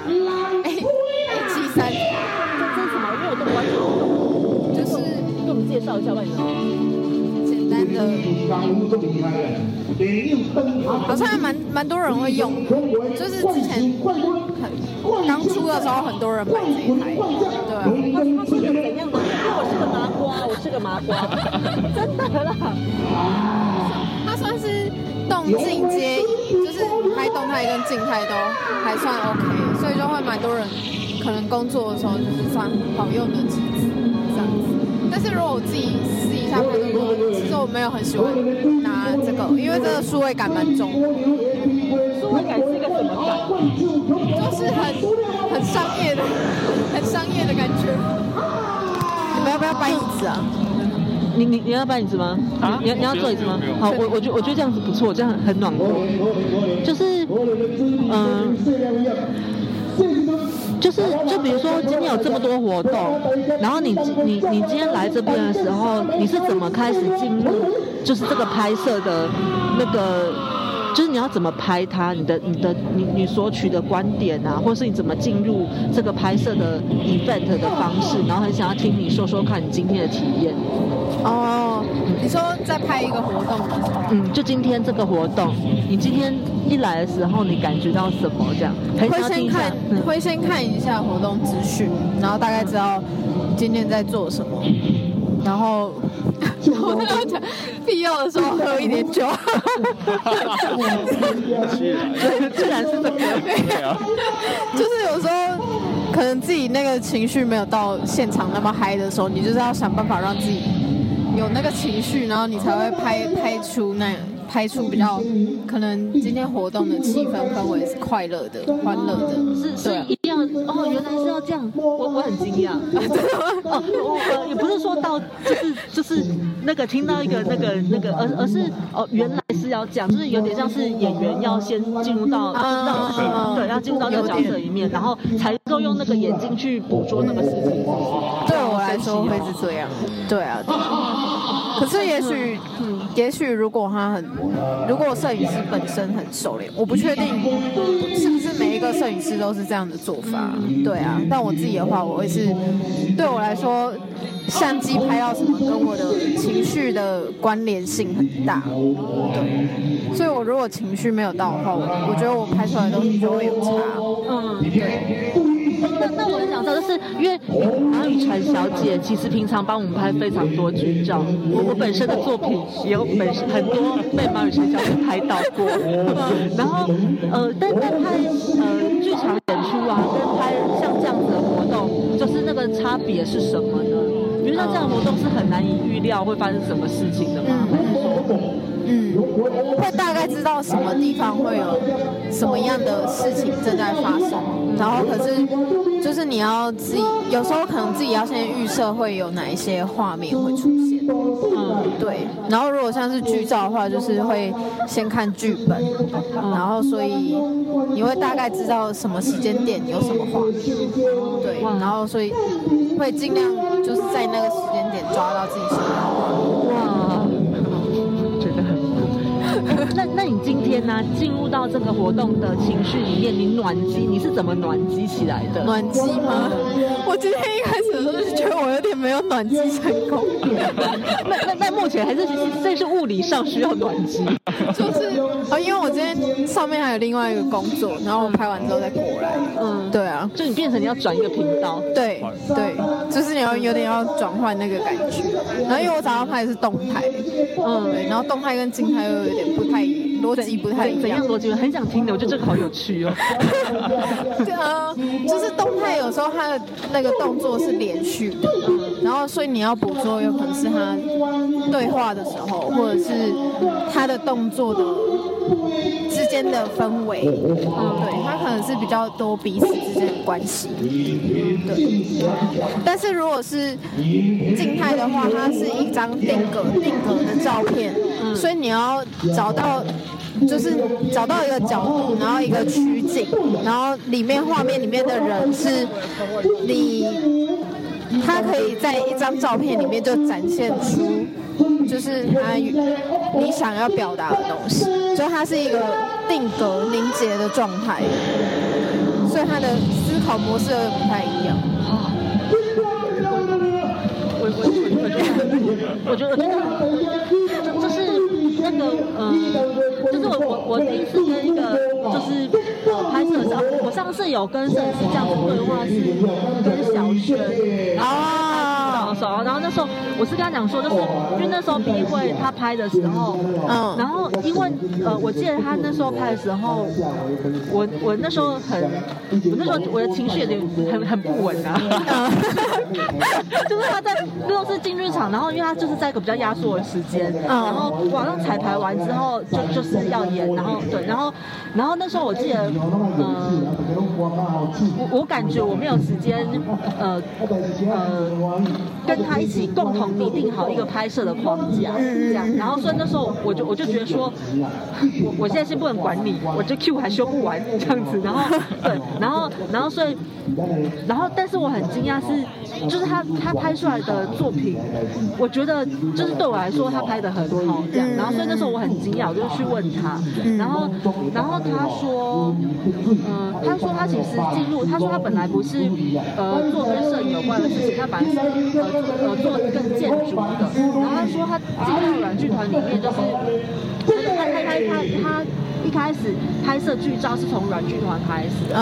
哎，G 三这这是什么？因为我都完全不懂。就是给我们介绍一下吧，你的，好像还蛮蛮多人会用的，就是之前很刚出的时候，很多人买这一台，对啊。它它是个怎样的？因为我是个麻瓜，我是个麻瓜，真的啦。它算是动静皆宜，就是拍动态跟静态都还算 OK，所以就会蛮多人可能工作的时候就是算好用的机子这样子。但是如果我自己私底下拍的话，其实我没有很喜欢拿这个，因为这个数位感蛮重，数位感是一个什么感？就是很很商业的、很商业的感觉。你们要不要搬椅子啊？你你你要搬椅子吗？啊你你要坐椅子吗？好，我我觉我觉得这样子不错，这样很暖和。就是嗯。就是，就比如说今天有这么多活动，然后你你你今天来这边的时候，你是怎么开始进入就是这个拍摄的那个，就是你要怎么拍它，你的你的你你所取的观点啊，或是你怎么进入这个拍摄的 event 的方式，然后很想要听你说说看你今天的体验。哦，你说在拍一个活动的时候，嗯，就今天这个活动，你今天一来的时候，你感觉到什么？这样，会先看。嗯会先看一下活动资讯，然后大概知道今天在做什么，然后必要的时候喝一点酒。自然是这个。就是有时候可能自己那个情绪没有到现场那么嗨的时候，你就是要想办法让自己有那个情绪，然后你才会拍拍出那拍出比较可能今天活动的气氛氛围是快乐的、欢乐的。对啊一定要哦，原来是要这样，我我很惊讶。哦，我呃也不是说到就是就是那个听到一个那个那个，而而是哦原来是要这样，就是有点像是演员要先进入到对，要进入到这个角色里面，然后才能够用那个眼睛去捕捉那个事情。对我来说会是这样，对啊。对可是也许，嗯，也许如果他很，如果摄影师本身很熟练，我不确定是不是每一个摄影师都是这样的做法，对啊。但我自己的话，我会是，对我来说，相机拍到什么跟我的情绪的关联性很大，对。所以我如果情绪没有到的话，我我觉得我拍出来的东西就会有差，嗯，对。那那我很想知道，就是因为马雨辰小姐其实平常帮我们拍非常多剧照，我我本身的作品也有本很多被马雨辰小姐拍到过，然后呃，但在拍呃剧场演出啊，跟拍像这样子的活动，就是那个差别是什么呢？比如像这样的活动是很难以预料会发生什么事情的吗？嗯，会大概知道什么地方会有什么样的事情正在发生，然后可是就是你要自己有时候可能自己要先预设会有哪一些画面会出现，嗯，对。然后如果像是剧照的话，就是会先看剧本，然后所以你会大概知道什么时间点有什么画面，对。然后所以会尽量就是在那个时间点抓到自己想要的画面。那那你今天呢？进入到这个活动的情绪里面，你暖机，你是怎么暖机起来的？暖机吗？我今天一开始的时候就觉得我有点没有暖机成功。那那那目前还是这是物理上需要暖机，就是啊，因为我今天上面还有另外一个工作，然后我拍完之后再过来。嗯，对啊，就你变成你要转一个频道。对对，就是你要有点要转换那个感觉。然后因为我早上拍的是动态，嗯，对，然后动态跟静态又有点不太。不太一样，怎样逻辑？很想听的，我觉得这个好有趣哦。对啊，就是动态有时候它的那个动作是连续的，然后所以你要捕捉，有可能是他对话的时候，或者是他的动作的之间的氛围。嗯，对，它可能是比较多彼此之间的关系。对，但是如果是静态的话，它是一张定格定格的照片，所以你要找到。就是找到一个角度，然后一个取景，然后里面画面里面的人是你，他可以在一张照片里面就展现出，就是他你想要表达的东西，就它是一个定格凝结的状态，所以他的思考模式有点不太一样。我我我觉得，我觉得这这是呃。就是我我我第一次跟一个就是呃拍摄上，我上次有跟摄影师这样子对话是跟小轩啊，然后那时候我是跟他讲说，就是因为那时候毕会他拍的时候，嗯，然后因为呃我记得他那时候拍的时候，我我那时候很，我那时候我的情绪有点很很不稳啊，就是他在那时候是进剧场，然后因为他就是在一个比较压缩的时间，然后晚上彩排完之后就就是。要演，然后对，然后，然后那时候我记得，嗯，我我感觉我没有时间，呃呃，跟他一起共同拟定好一个拍摄的框架，这样，然后所以那时候我就我就觉得说，我我现在先不能管你，我这 Q 还修不完这样子，然后对，然后然后所以，然后但是我很惊讶是，就是他他拍出来的作品，我觉得就是对我来说他拍的很好，这样，然后所以那时候我很惊讶，我就去问。他，然后，然后他说，嗯，他说他其实进入，他说他本来不是，呃，做跟摄影有关的事情，他本来是呃呃做更建筑的，然后他说他进到软剧团里面就是，他他。一开始拍摄剧照是从软剧团开始的，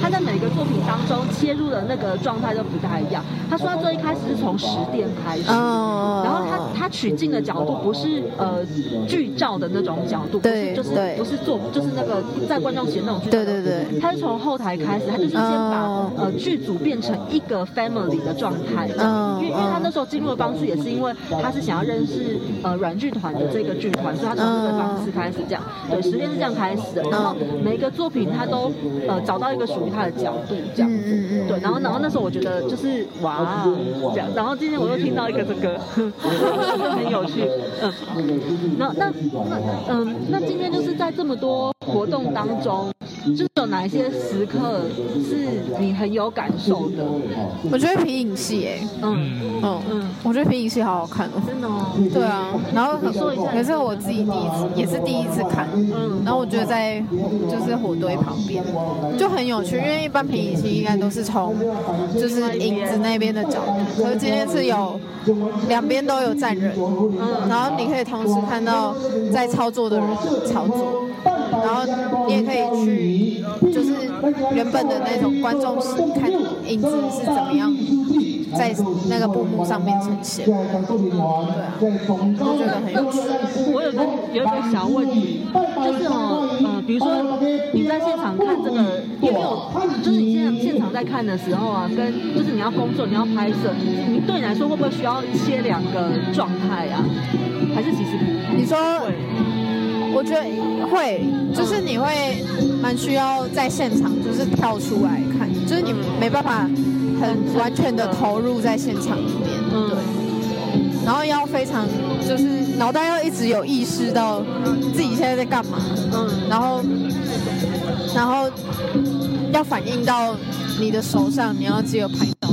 他在每个作品当中切入的那个状态都不太一样。他说他最一开始是从十店开始，然后他他取镜的角度不是呃剧照的那种角度，不是就是不是做就是那个在观众席那种剧照，对对对，他是从后台开始，他就是先把呃剧组变成一个 family 的状态，因为因为他那时候进入的方式也是因为他是想要认识呃软剧团的这个剧团，所以他从这个方式开始这样，对。实验是这样开始的，然后每一个作品它都呃找到一个属于它的角度这样子，嗯嗯嗯对，然后然后那时候我觉得就是哇这样，然后今天我又听到一个这个，很有趣，嗯，那那那嗯，那今天就是在这么多活动当中，就是有哪一些时刻是你很有感受的？我觉得皮影戏，哎，嗯。嗯。嗯，我觉得皮影戏好好看哦。真的哦，对啊，然后你说一下。也是我自己第一次，也是第一次看，嗯。然后我觉得在就是火堆旁边就很有趣，因为一般皮影戏应该都是从就是影子那边的角度，可是今天是有两边都有站人，嗯。然后你可以同时看到在操作的人的操作，然后你也可以去就是原本的那种观众席看影子是怎么样在那个布幕上面呈现，对啊，我觉得很有趣。我有个有一个小问题，就是哦，呃，比如说你在现场看这个，有没有就是你现在现场在看的时候啊，跟就是你要工作你要拍摄，你对你来说会不会需要切两个状态啊？还是其实不你说会？我觉得会，就是你会蛮需要在现场，就是跳出来看，就是你没办法很完全的投入在现场里面，嗯对。然后要非常，就是脑袋要一直有意识到自己现在在干嘛，嗯然后，然后要反映到你的手上，你要记得拍照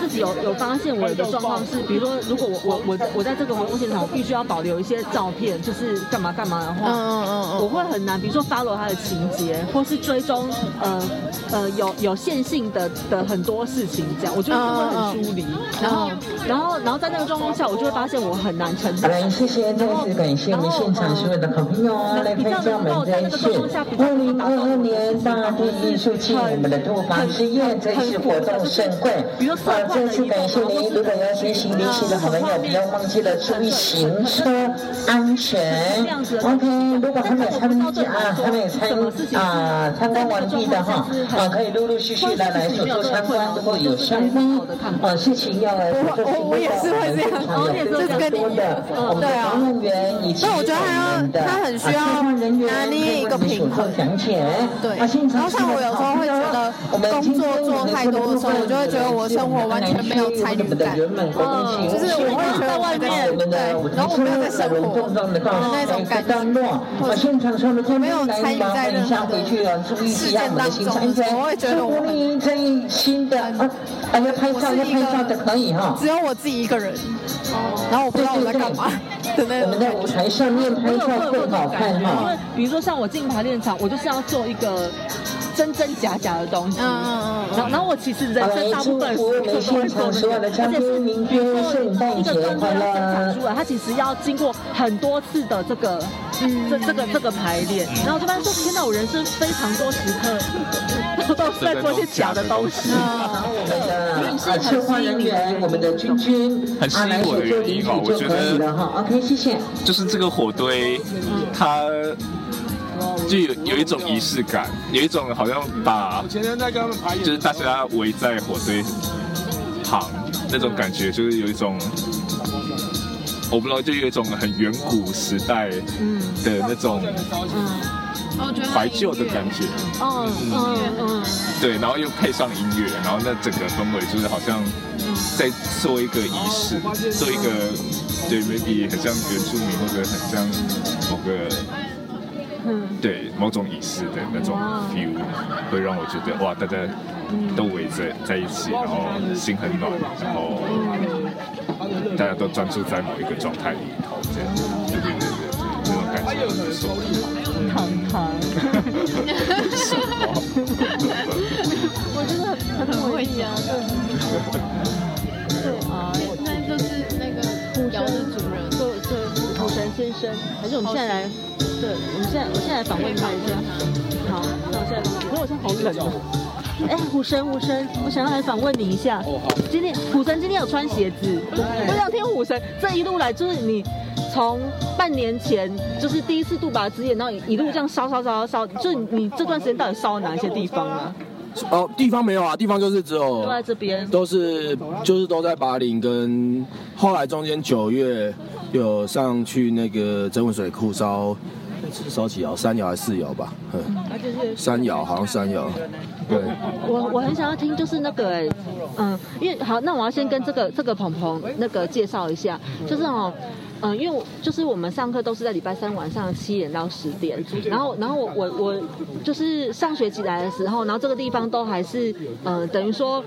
自己有有发现，我有一个状况是，比如说，如果我我我我在这个活动现场，我必须要保留一些照片，就是干嘛干嘛的嗯话，嗯嗯。我会很难，比如说 follow 他的情节，或是追踪呃呃有有线性的的很多事情，这样我觉得会很疏离。然后然后然后在那个状况下，我就会发现我很难沉好来，谢谢，再次感谢我们现场所有的好朋友啊，来参加我们这一次二零二二年大地艺术季我们的杜房之夜这一次活动盛会。啊，再次感谢您，如果要先行离席的好朋友，不要忘记了注意行车安全。OK，如果还没有参加啊，还没有参啊参观完毕的哈，啊，可以陆陆续续的来手做参观，如果有相关啊事情要来做我我也是会这样我也是就是跟你多的，我们的防务员以及所以我觉得他要他很需要啊人员拿捏一个平衡讲解。对然后像我有时候会觉得工作做太多的时候，我就会觉得我生活完全没有参与感，嗯就是我会觉得我在对，然后我没有在生活的那种感觉，我没有参与在任何的事件当中我会觉得我很这一新的啊，啊要拍照要拍照的可以哈。只有我自己一个人，然后我不知道我在干嘛的那种我们在舞台上面拍照会更好看哈因为。比如说像我进排练场，我就是要做一个真真假假的东西。嗯嗯嗯然后然后我其实人，生大部分祝福我们现场所有的嘉宾，明天一个节快动作要生产出。来，它其实要经过很多次的这个，嗯这这个这个排练，然后我就发现说，天哪，我人生非常多时刻 都是在做些假的东西。我们的啊策划人员，我们的君君，很吸引我的原因哦我觉就可以得了哈。OK，谢谢。就是这个火堆，它就有有一种仪式感，有一种好像把，就是大家围在火堆旁那种感觉，就是有一种我不知道，就有一种很远古时代的那种怀旧的感觉。嗯嗯嗯，对，然后又配上音乐，然后那整个氛围就是好像在做一个仪式，做一个对 maybe 很像原住民或者很像某个对某种仪式的那种 feel，会让我觉得哇，大家都围着在一起，然后心很暖，然后大家都专注在某一个状态里头，这样，对对对对对，那种感觉很不错。糖糖，我真的很很会讲，对啊，那就是那个窑的主人。对对，虎神先生，还是我们现在来，对，我们现在我现在来访问他一下。好，那我现在，可是我现在好冷哦。哎，虎神，虎神，我想要来访问你一下。哦今天虎神今天有穿鞋子，我想听虎神这一路来，就是你从半年前就是第一次杜拔之夜，然后一路这样烧烧烧烧烧，就是你这段时间到底烧了哪一些地方啊？哦，地方没有啊，地方就是只有都在这边，都是就是都在巴林，跟后来中间九月有上去那个真文水库烧，是烧几窑？三窑还是四窑吧？嗯，三窑好像三窑。对，我我很想要听，就是那个哎，嗯，因为好，那我要先跟这个这个鹏鹏那个介绍一下，就是哦。嗯，因为就是我们上课都是在礼拜三晚上七点到十点，然后然后我我我就是上学期来的时候，然后这个地方都还是嗯，等于说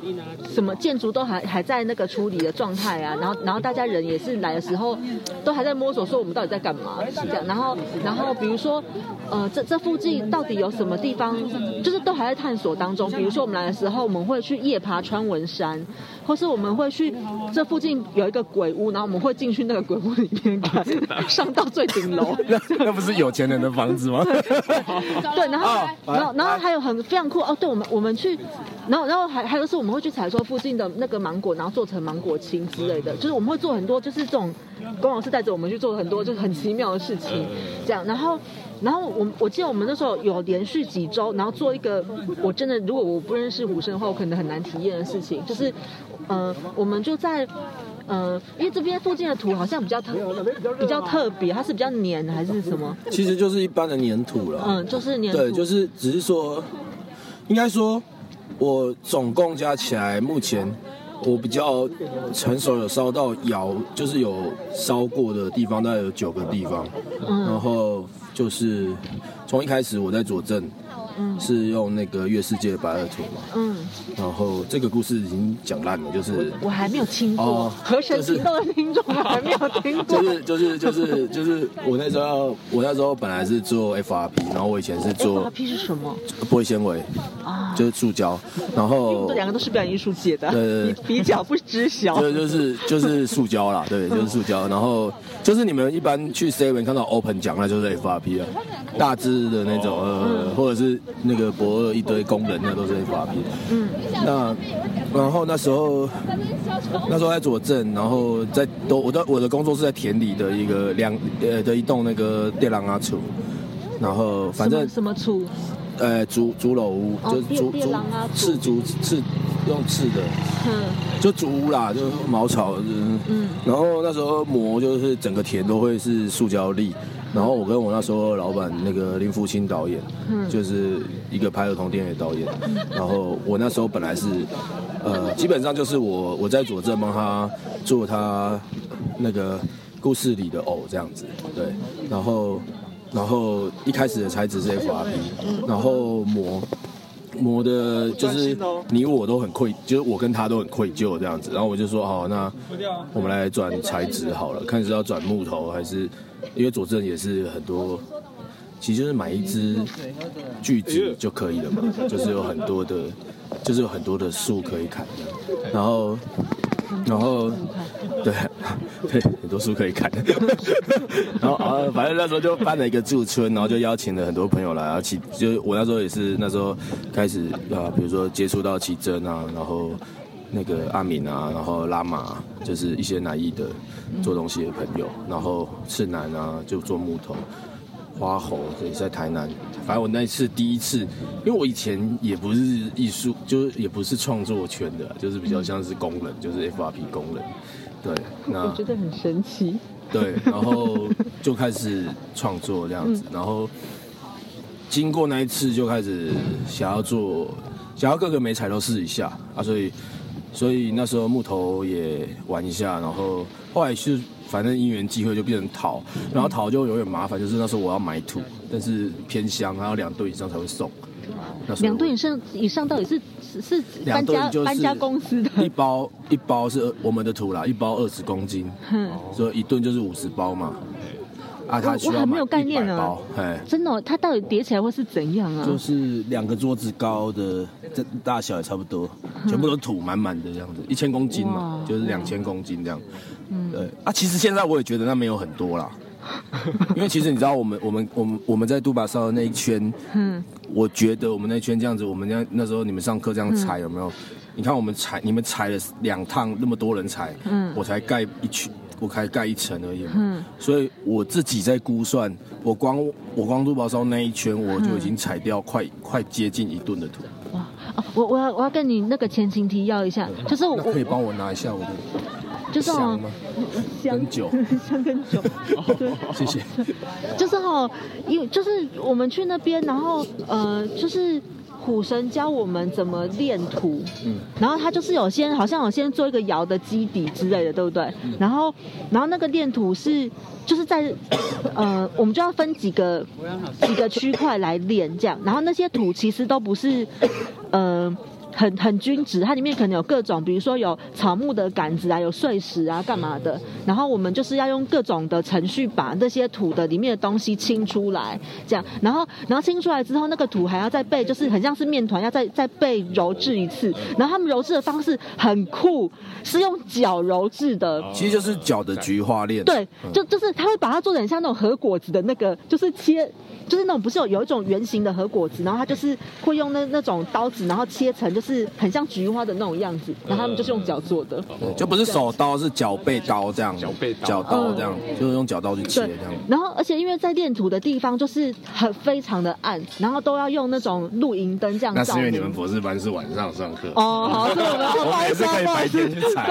什么建筑都还还在那个处理的状态啊，然后然后大家人也是来的时候都还在摸索，说我们到底在干嘛是这样，然后然后比如说呃这这附近到底有什么地方，就是都还在探索当中，比如说我们来的时候我们会去夜爬穿文山，或是我们会去这附近有一个鬼屋，然后我们会进去那个鬼屋里面看。上到最顶楼，那不是有钱人的房子吗？对，然后，然后，然后还有很非常酷哦。对，我们我们去，然后，然后还还有是我们会去采收附近的那个芒果，然后做成芒果青之类的。就是我们会做很多，就是这种龚老师带着我们去做很多，就是很奇妙的事情。这样，然后，然后我我记得我们那时候有连续几周，然后做一个我真的如果我不认识虎生的话，我可能很难体验的事情，就是，嗯，我们就在。嗯，因为这边附近的土好像比较特比较特别，它是比较黏还是什么？其实就是一般的黏土了。嗯，就是黏。对，就是只是说，应该说，我总共加起来，目前我比较成熟有烧到窑，就是有烧过的地方，大概有九个地方。嗯。然后就是从一开始我在佐证。嗯。是用那个月世界的白垩图嘛？嗯，然后这个故事已经讲烂了，就是我还没有听过，河神听到的听众还没有听过，就是就是就是就是我那时候我那时候本来是做 FRP，然后我以前是做 FRP 是什么？玻璃纤维啊，就是塑胶，然后这两个都是表演艺术界的，对对对，比较不知晓，对，就是就是塑胶啦，对，就是塑胶，然后就是你们一般去 Seven 看到 Open 讲，那就是 FRP 啊，大只的那种，呃，或者是。那个博二一堆工人，那都是 F R P。嗯，那然后那时候那时候在佐证，然后在都我的我的工作是在田里的一个两呃的一栋那个电廊啊厝，然后反正什么厝？呃竹竹楼屋，就竹竹刺竹刺用刺的，嗯，就竹屋啦，就茅草，嗯，然后那时候磨就是整个田都会是塑胶粒。然后我跟我那时候老板那个林福清导演，就是一个拍儿童电影的导演。然后我那时候本来是，呃，基本上就是我我在佐证帮他做他那个故事里的偶这样子，对。然后然后一开始的材质是 FRP，然后磨磨的就是你我都很愧，就是我跟他都很愧疚这样子。然后我就说好，那我们来转材质好了，看是要转木头还是。因为佐证也是很多，其实就是买一支锯子就可以了嘛，就是有很多的，就是有很多的树可以砍的，然后，然后，对，对，很多书可以看，然后啊，反正那时候就办了一个驻村，然后就邀请了很多朋友来啊，起，就我那时候也是那时候开始啊，比如说接触到奇珍啊，然后。那个阿敏啊，然后拉玛就是一些南艺的做东西的朋友，然后赤南啊就做木头，花猴也在台南。反正我那一次第一次，因为我以前也不是艺术，就是也不是创作圈的，就是比较像是工人，就是 FRP 工人。对，那我觉得很神奇。对，然后就开始创作这样子，然后经过那一次就开始想要做，想要各个美彩都试一下啊，所以。所以那时候木头也玩一下，然后后来是反正因缘机会就变成陶，然后陶就有点麻烦，就是那时候我要买土，但是偏乡，还要两吨以上才会送。两吨以上以上到底是是搬家搬家公司的？一包一包是我们的土啦，一包二十公斤，所以一吨就是五十包嘛。啊，他我还没有概念呢，哎，真的，它到底叠起来会是怎样啊？就是两个桌子高的，这大小也差不多，全部都土满满的这样子，一千公斤嘛，就是两千公斤这样。嗯，对。啊，其实现在我也觉得那没有很多啦，因为其实你知道，我们我们我们我们在杜巴烧的那一圈，嗯，我觉得我们那圈这样子，我们那那时候你们上课这样踩有没有？你看我们踩，你们踩了两趟，那么多人踩，嗯，我才盖一圈。我开盖一层而已，嗯，所以我自己在估算，我光我光珠宝烧那一圈，我就已经踩掉快快接近一吨的土。哇，我我要我要跟你那个前情提要一下，就是我可以帮我拿一下我的，就是香吗？香酒，香跟酒，对，谢谢。就是哈，因为就是我们去那边，然后呃，就是虎神教我们怎么练土，嗯，然后他就是有先好像有先做一个窑的基底之类的，对不对？然后然后那个练土是就是在 呃，我们就要分几个几个区块来练这样，然后那些土其实都不是呃。很很均值，它里面可能有各种，比如说有草木的杆子啊，有碎石啊，干嘛的。然后我们就是要用各种的程序把那些土的里面的东西清出来，这样。然后然后清出来之后，那个土还要再被，就是很像是面团，要再再被揉制一次。然后他们揉制的方式很酷，是用脚揉制的。其实就是脚的菊花链。对，就就是他会把它做成像那种核果子的那个，就是切。就是那种不是有有一种圆形的核果子，然后它就是会用那那种刀子，然后切成就是很像菊花的那种样子，然后他们就是用脚做的，就不是手刀，是脚背刀这样，脚背脚刀这样，就是用脚刀去切这样。然后而且因为在练土的地方就是很非常的暗，然后都要用那种露营灯这样。那是因为你们博士班是晚上上课。哦，好，是我们 我们也是可以白天去采。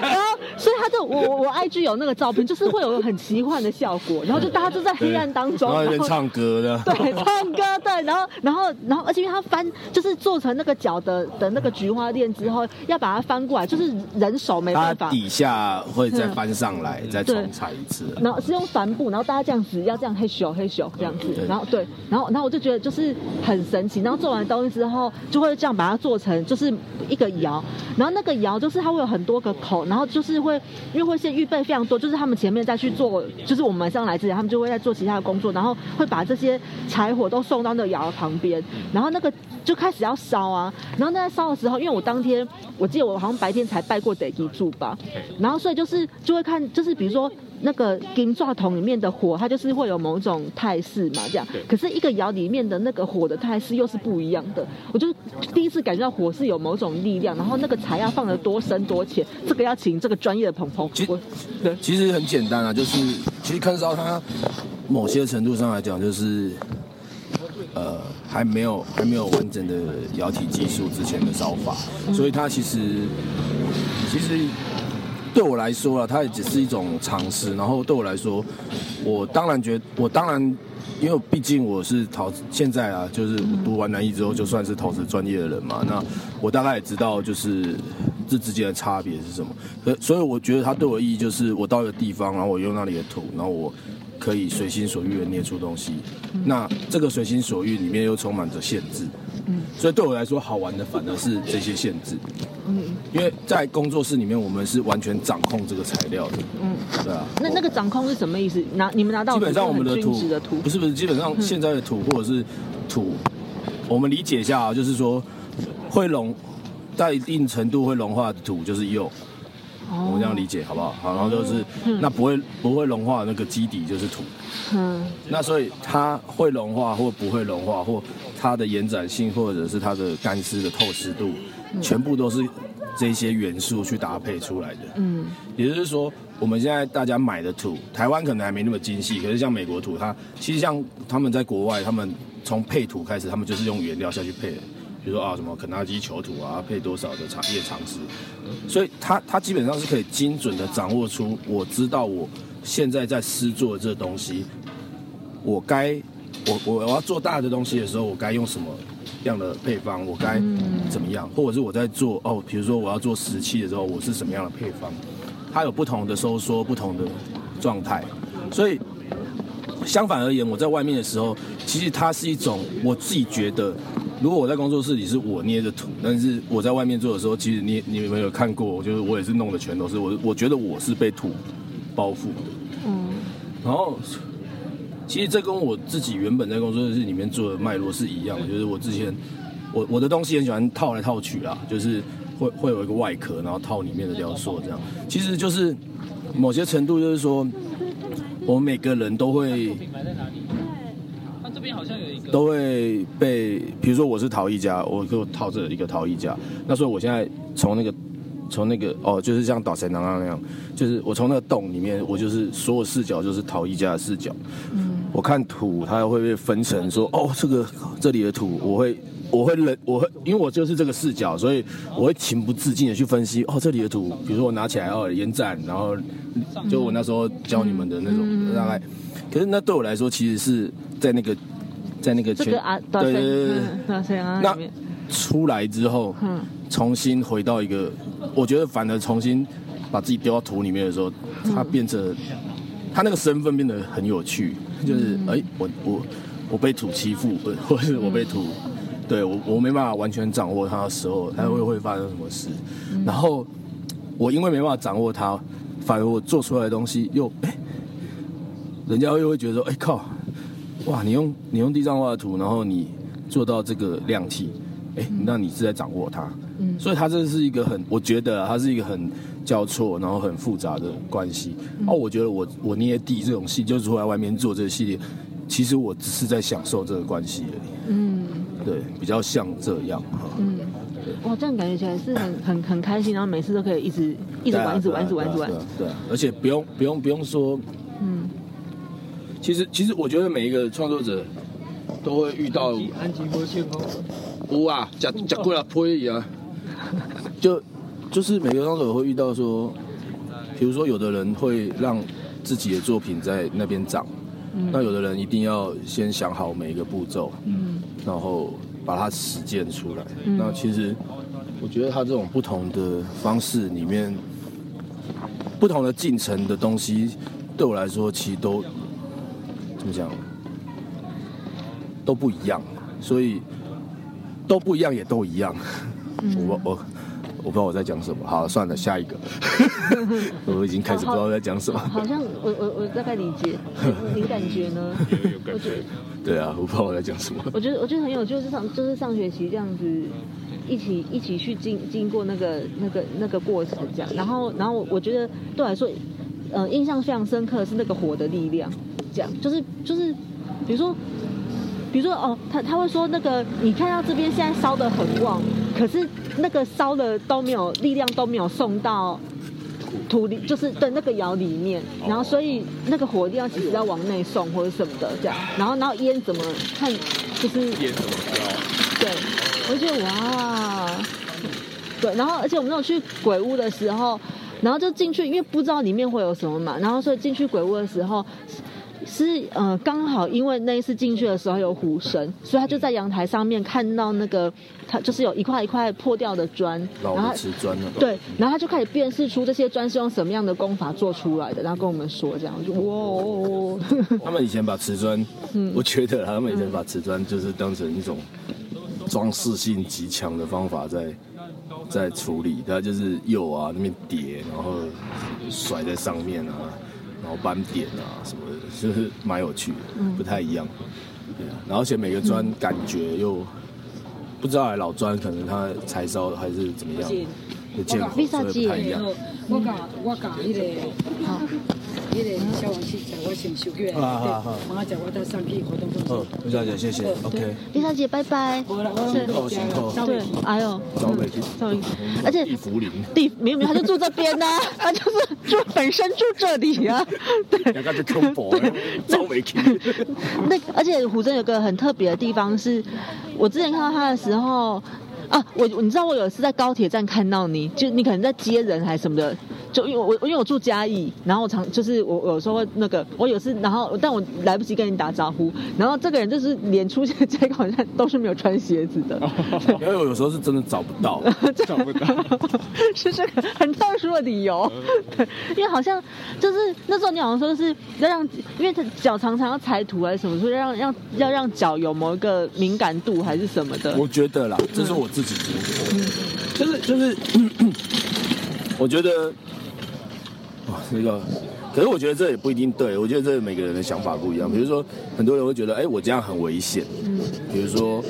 然后所以他就我我我 IG 有那个照片，就是会有很奇幻的效果，然后就大家就在黑暗当中，然后唱歌的。对，唱歌对，然后，然后，然后，而且因为他翻，就是做成那个脚的的那个菊花链之后，要把它翻过来，就是人手没办法。底下会再翻上来，再重踩一次。然后是用帆布，然后大家这样子要这样嘿咻嘿咻这样子，然后对，然后然后我就觉得就是很神奇。然后做完东西之后，就会这样把它做成就是一个窑，然后那个窑就是它会有很多个口，然后就是会因为会先预备非常多，就是他们前面再去做，就是我们晚上来之前，他们就会在做其他的工作，然后会把这些。些柴火都送到那个窑旁边，然后那个就开始要烧啊。然后在烧的时候，因为我当天我记得我好像白天才拜过得基柱吧，然后所以就是就会看，就是比如说那个金抓桶里面的火，它就是会有某种态势嘛，这样。可是一个窑里面的那个火的态势又是不一样的。我就第一次感觉到火是有某种力量，然后那个柴要放的多深多浅，这个要请这个专业的朋朋。其实其实很简单啊，就是其实看烧它。某些程度上来讲，就是呃还没有还没有完整的窑体技术之前的烧法，所以它其实其实对我来说啊，它也只是一种尝试。然后对我来说，我当然觉得我当然，因为毕竟我是陶现在啊，就是读完南艺之后，就算是陶瓷专业的人嘛，那我大概也知道就是这之间的差别是什么。所所以我觉得它对我意义就是，我到一个地方，然后我用那里的土，然后我。可以随心所欲的捏出东西，那这个随心所欲里面又充满着限制，嗯，所以对我来说好玩的反而是这些限制，嗯，因为在工作室里面我们是完全掌控这个材料的，嗯，对啊，那那个掌控是什么意思？拿你们拿到基本上我们的土不是不是，基本上现在的土或者是土，我们理解一下啊，就是说会融在一定程度会融化的土就是釉。我们这样理解好不好？好，然后就是那不会不会融化那个基底就是土。嗯。那所以它会融化或不会融化，或它的延展性，或者是它的干湿的透湿度，全部都是这些元素去搭配出来的。嗯。也就是说，我们现在大家买的土，台湾可能还没那么精细，可是像美国土，它其实像他们在国外，他们从配土开始，他们就是用原料下去配的。比如说啊，什么肯纳基球土啊，配多少的茶叶长丝，所以它它基本上是可以精准的掌握出，我知道我现在在施做这东西，我该我我我要做大的东西的时候，我该用什么样的配方，我该怎么样，或者是我在做哦，比如说我要做石器的时候，我是什么样的配方，它有不同的收缩，不同的状态，所以相反而言，我在外面的时候，其实它是一种我自己觉得。如果我在工作室里是我捏着土，但是我在外面做的时候，其实你你有没有看过？就是我也是弄的全都是我，我觉得我是被土包覆的。嗯。然后，其实这跟我自己原本在工作室里面做的脉络是一样的，就是我之前我我的东西很喜欢套来套去啦，就是会会有一个外壳，然后套里面的雕塑这样。其实就是某些程度就是说，我们每个人都会。都会被，比如说我是陶艺家，我就套着一个陶艺家，那所以我现在从那个，从那个哦，就是像岛神囊那样，就是我从那个洞里面，我就是所有视角就是陶艺家的视角，嗯，我看土，它会被分成说，哦，这个这里的土，我会我会冷我会，因为我就是这个视角，所以我会情不自禁的去分析，哦，这里的土，比如说我拿起来哦，延展，然后就我那时候教你们的那种大概，可是那对我来说，其实是在那个在那个这个啊，对对对对，那出来之后，嗯，重新回到一个，我觉得反而重新把自己丢到土里面的时候，他变成他那个身份变得很有趣，就是哎，我我我被土欺负，或者我被土。对我，我没办法完全掌握他的时候，他会会发生什么事。然后我因为没办法掌握他，反而我做出来的东西又哎，人家又会觉得说，哎靠，哇，你用你用地藏画的图，然后你做到这个量体，哎，那你是在掌握它。嗯，所以它这是一个很，我觉得它是一个很交错，然后很复杂的关系。哦，我觉得我我捏地这种戏，就是出来外面做这个系列，其实我只是在享受这个关系而已。嗯。对，比较像这样哈。嗯，哇，这样感觉起来是很很很开心，然后每次都可以一直一直玩，一直玩，一直玩，一直玩。对，而且不用不用不用说，嗯，其实其实我觉得每一个创作者都会遇到。安吉波切哦。有啊，讲讲过了呸啊。就就是每个创作者会遇到说，比如说有的人会让自己的作品在那边长。那有的人一定要先想好每一个步骤，嗯，然后把它实践出来。那其实我觉得他这种不同的方式里面，不同的进程的东西，对我来说其实都怎么讲，都不一样。所以都不一样，也都一样。我我。我不知道我在讲什么，好，算了，下一个。我已经开始不知道在讲什么。好像我我我大概理解，你感觉呢？我觉。对啊，我不知道我在讲什么。我觉得我觉得很有，就是上就是上学期这样子，一起一起去经经过那个那个那个过程这样，然后然后我觉得对我来说，呃，印象非常深刻的是那个火的力量，这样就是就是，比如说。比如说哦，他他会说那个，你看到这边现在烧的很旺，可是那个烧的都没有力量都没有送到土里，就是的那个窑里面，然后所以那个火力要其实要往内送或者什么的这样，然后然后烟怎么看就是烟怎么烧？对，我觉得哇，对，然后而且我们那种去鬼屋的时候，然后就进去，因为不知道里面会有什么嘛，然后所以进去鬼屋的时候。是呃，刚好因为那一次进去的时候有虎神，所以他就在阳台上面看到那个，他就是有一块一块破掉的砖，然后瓷砖了。对，然后他就开始辨识出这些砖是用什么样的功法做出来的，然后跟我们说这样，就哇。他们以前把瓷砖，嗯我觉得他们以前把瓷砖就是当成一种装饰性极强的方法在在处理，他就是釉啊那边叠，然后甩在上面啊。然后斑点啊什么的，就是蛮有趣的，不太一样。对啊，然后而且每个砖感觉又不知道，老砖可能它柴烧还是怎么样，见过，所以不太一样。我讲我讲那个李小姐，谢谢，OK。李小姐，拜拜。辛苦辛苦。对，哎呦，找美婷，而且地福林，地明明他就住这边呢，他就是住本身住这里啊。对，两个就恐怖，找美婷。那而且虎镇有个很特别的地方是，我之前看到他的时候。啊，我你知道我有一次在高铁站看到你，就你可能在接人还是什么的，就因为我因为我住嘉义，然后我常就是我有时候那个我有次，然后但我来不及跟你打招呼，然后这个人就是连出现在高铁站都是没有穿鞋子的，因为我有时候是真的找不到，找不到，是这个很特殊的理由，对，因为好像就是那时候你好像说是要让，因为他脚常常要踩土还是什么，说让让要让脚有某一个敏感度还是什么的，我觉得啦，这是我自。自己就是就是，我觉得，哇，那个，可是我觉得这也不一定对，我觉得这每个人的想法不一样。比如说，很多人会觉得，哎，我这样很危险。嗯。比如说，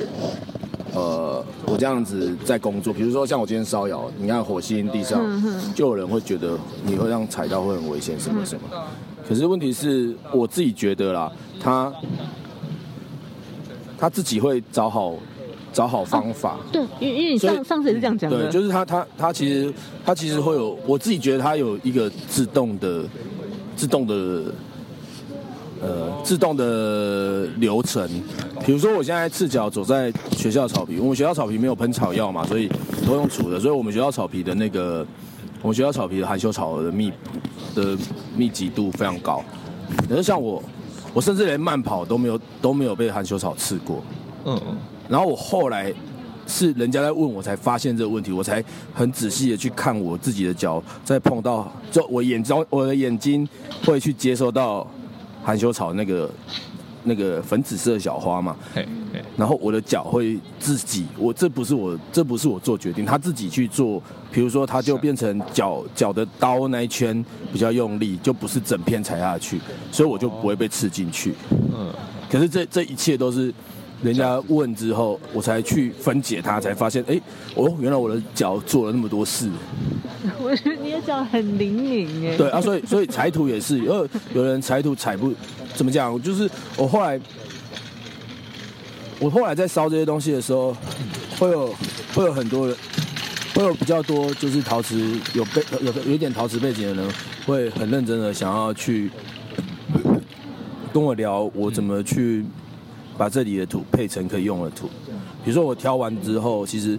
呃，我这样子在工作，比如说像我今天烧窑，你看火星地上，就有人会觉得你会让踩到会很危险，什么什么。可是问题是我自己觉得啦，他他自己会找好。找好方法，对，因因为你上上次也是这样讲的，对，就是他他他其实他其实会有，我自己觉得他有一个自动的自动的呃自动的流程。比如说我现在赤脚走在学校草皮，我们学校草皮没有喷草药嘛，所以都用除的，所以我们学校草皮的那个，我们学校草皮的含羞草的密的密集度非常高。可是像我，我甚至连慢跑都没有都没有被含羞草刺过。嗯，然后我后来是人家在问我才发现这个问题，我才很仔细的去看我自己的脚，在碰到就我眼中我的眼睛会去接收到含羞草那个。那个粉紫色小花嘛，然后我的脚会自己，我这不是我这不是我做决定，他自己去做，比如说他就变成脚脚的刀那一圈比较用力，就不是整片踩下去，所以我就不会被刺进去。嗯，可是这这一切都是人家问之后，我才去分解它，才发现，哎，哦，原来我的脚做了那么多事。我觉得你的脚很灵敏哎。对啊，所以所以踩土也是，有有人踩土踩不。怎么讲？就是我后来，我后来在烧这些东西的时候，会有会有很多人，会有比较多就是陶瓷有背有有一点陶瓷背景的人，会很认真的想要去跟我聊我怎么去把这里的土配成可以用的土。比如说我挑完之后，其实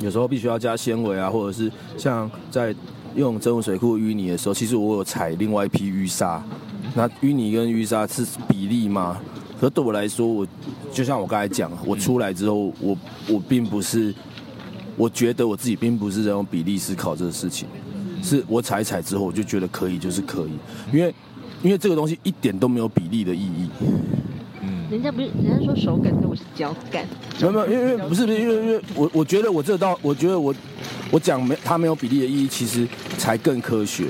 有时候必须要加纤维啊，或者是像在用真武水库淤泥的时候，其实我有采另外一批淤沙。那淤泥跟淤沙是比例吗？可对我来说，我就像我刚才讲，我出来之后，我我并不是，我觉得我自己并不是在用比例思考这个事情，是我踩一踩之后，我就觉得可以，就是可以，因为因为这个东西一点都没有比例的意义。嗯，人家不是人家说手感，那我是脚感。没有没有，因为因为不是不是因为因为我我觉得我这道，我觉得我我讲没它没有比例的意义，其实才更科学。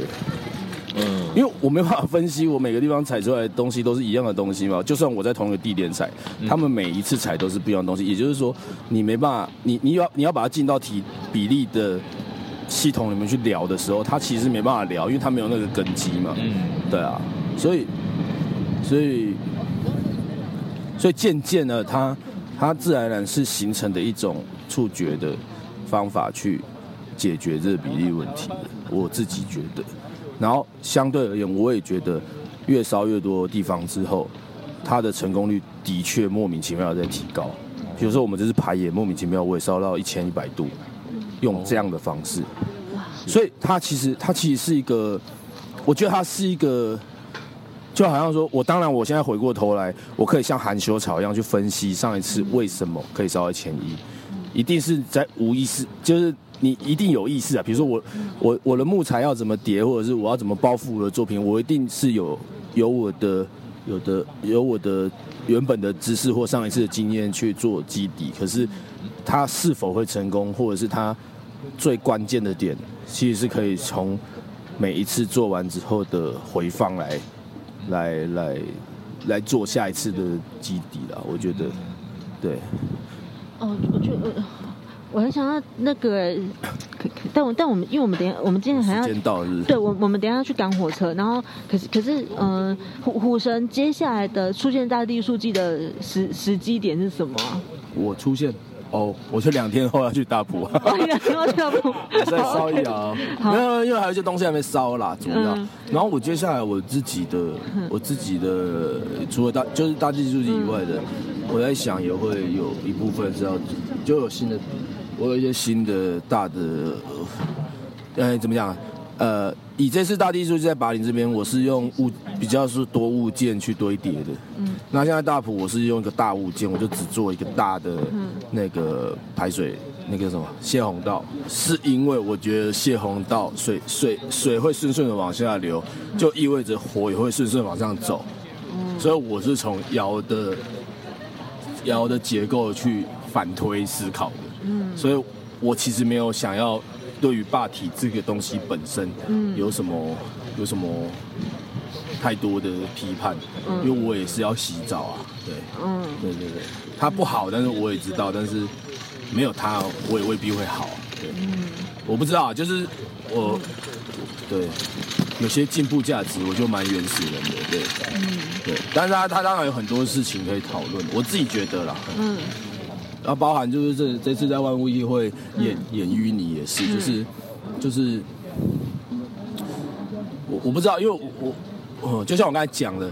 嗯，因为我没办法分析我每个地方采出来的东西都是一样的东西嘛。就算我在同一个地点采，他们每一次采都是不一样的东西。也就是说，你没办法，你你要你要把它进到体比例的系统里面去聊的时候，它其实没办法聊，因为它没有那个根基嘛。嗯，对啊，所以所以所以渐渐呢，它它自然而然是形成的一种触觉的方法去解决这个比例问题。我自己觉得。然后相对而言，我也觉得越烧越多地方之后，它的成功率的确莫名其妙在提高。比如说我们这次排也莫名其妙，我也烧到一千一百度，用这样的方式。所以它其实它其实是一个，我觉得它是一个，就好像说我当然我现在回过头来，我可以像含羞草一样去分析上一次为什么可以烧到千一，一定是在无意识就是。你一定有意识啊，比如说我，我我的木材要怎么叠，或者是我要怎么包覆我的作品，我一定是有有我的有的有我的原本的知识或上一次的经验去做基底。可是它是否会成功，或者是它最关键的点，其实是可以从每一次做完之后的回放来来来来做下一次的基底了。我觉得，对。哦，我觉得。我很想要那个，但我但我们因为我们等下我们今天还要对我我们等下要去赶火车，然后可是可是嗯虎虎神接下来的出现大地数记的时时机点是什么？我出现哦，我就两天后要去大埔，两天后去大埔，再烧一窑，没有因为还有一些东西还没烧啦，主要。然后我接下来我自己的我自己的除了大就是大地书记以外的，我在想也会有一部分是要就有新的。我有一些新的大的，呃，怎么讲？呃，以这次大地艺术在巴林这边，我是用物比较是多物件去堆叠的。嗯。那现在大埔我是用一个大物件，我就只做一个大的那个排水那个什么泄洪道，是因为我觉得泄洪道水水水会顺顺的往下流，就意味着火也会顺顺往上走。嗯。所以我是从窑的窑的结构去反推思考的。嗯，所以我其实没有想要对于霸体这个东西本身，嗯，有什么有什么太多的批判，嗯，因为我也是要洗澡啊，对，嗯，对对对，它不好，但是我也知道，但是没有它，我也未必会好，对，嗯，我不知道，就是我，对，有些进步价值，我就蛮原始人的，对，嗯，对，但是他他当然有很多事情可以讨论，我自己觉得啦，嗯。然后包含就是这这次在万物议会演演淤泥也是，就是就是我我不知道，因为我我就像我刚才讲的，